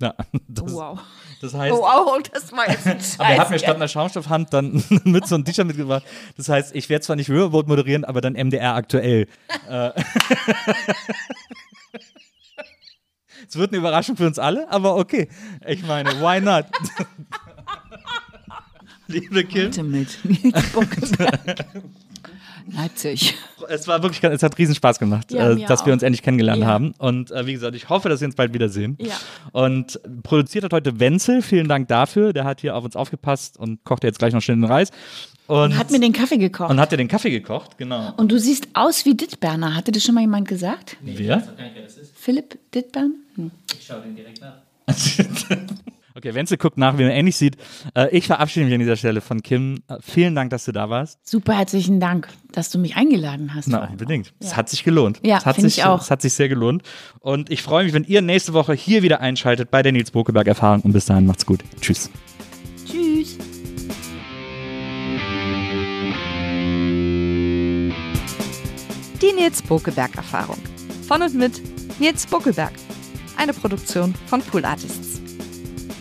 Ja, das, Wow. das heißt, Oh, wow, das war jetzt ein aber er hat mir statt einer Schaumstoffhand dann eine Mütze und ein T-Shirt mitgebracht. Das heißt, ich werde zwar nicht Riverboat moderieren, aber dann MDR aktuell. Äh. Es wird eine Überraschung für uns alle, aber okay. Ich meine, why not? Liebe Kim, Bitte mit. Nils. Leipzig. es war wirklich, es hat riesen Spaß gemacht, Ja, äh, dass wir auch. uns endlich kennengelernt Ja. haben. Und äh, wie gesagt, ich hoffe, dass wir uns bald wiedersehen. Ja. Und produziert hat heute Wenzel. Vielen Dank dafür. Der hat hier auf uns aufgepasst und kocht jetzt gleich noch schnell den Reis. Und, Hat mir den Kaffee gekocht. und hat dir den Kaffee gekocht, genau. Und du siehst aus wie Dittberner. Hatte das schon mal jemand gesagt? Wer? Philipp Dittbern? Hm. Okay, Wenzel guckt nach, wie man ähnlich sieht. Äh, ich verabschiede mich an dieser Stelle von Kim. Äh, vielen Dank, dass du da warst. Super herzlichen Dank, dass du mich eingeladen hast. Na, unbedingt. Es hat sich gelohnt. Ja, es hat sich, ich auch. Es hat sich sehr gelohnt. Und ich freue mich, wenn ihr nächste Woche hier wieder einschaltet bei der Nils Bokeberg Erfahrung. Und bis dahin macht's gut. Tschüss. Tschüss. Die Nils Bokelberg Erfahrung. Von und mit Nils Bokelberg. Eine Produktion von Pool Artists.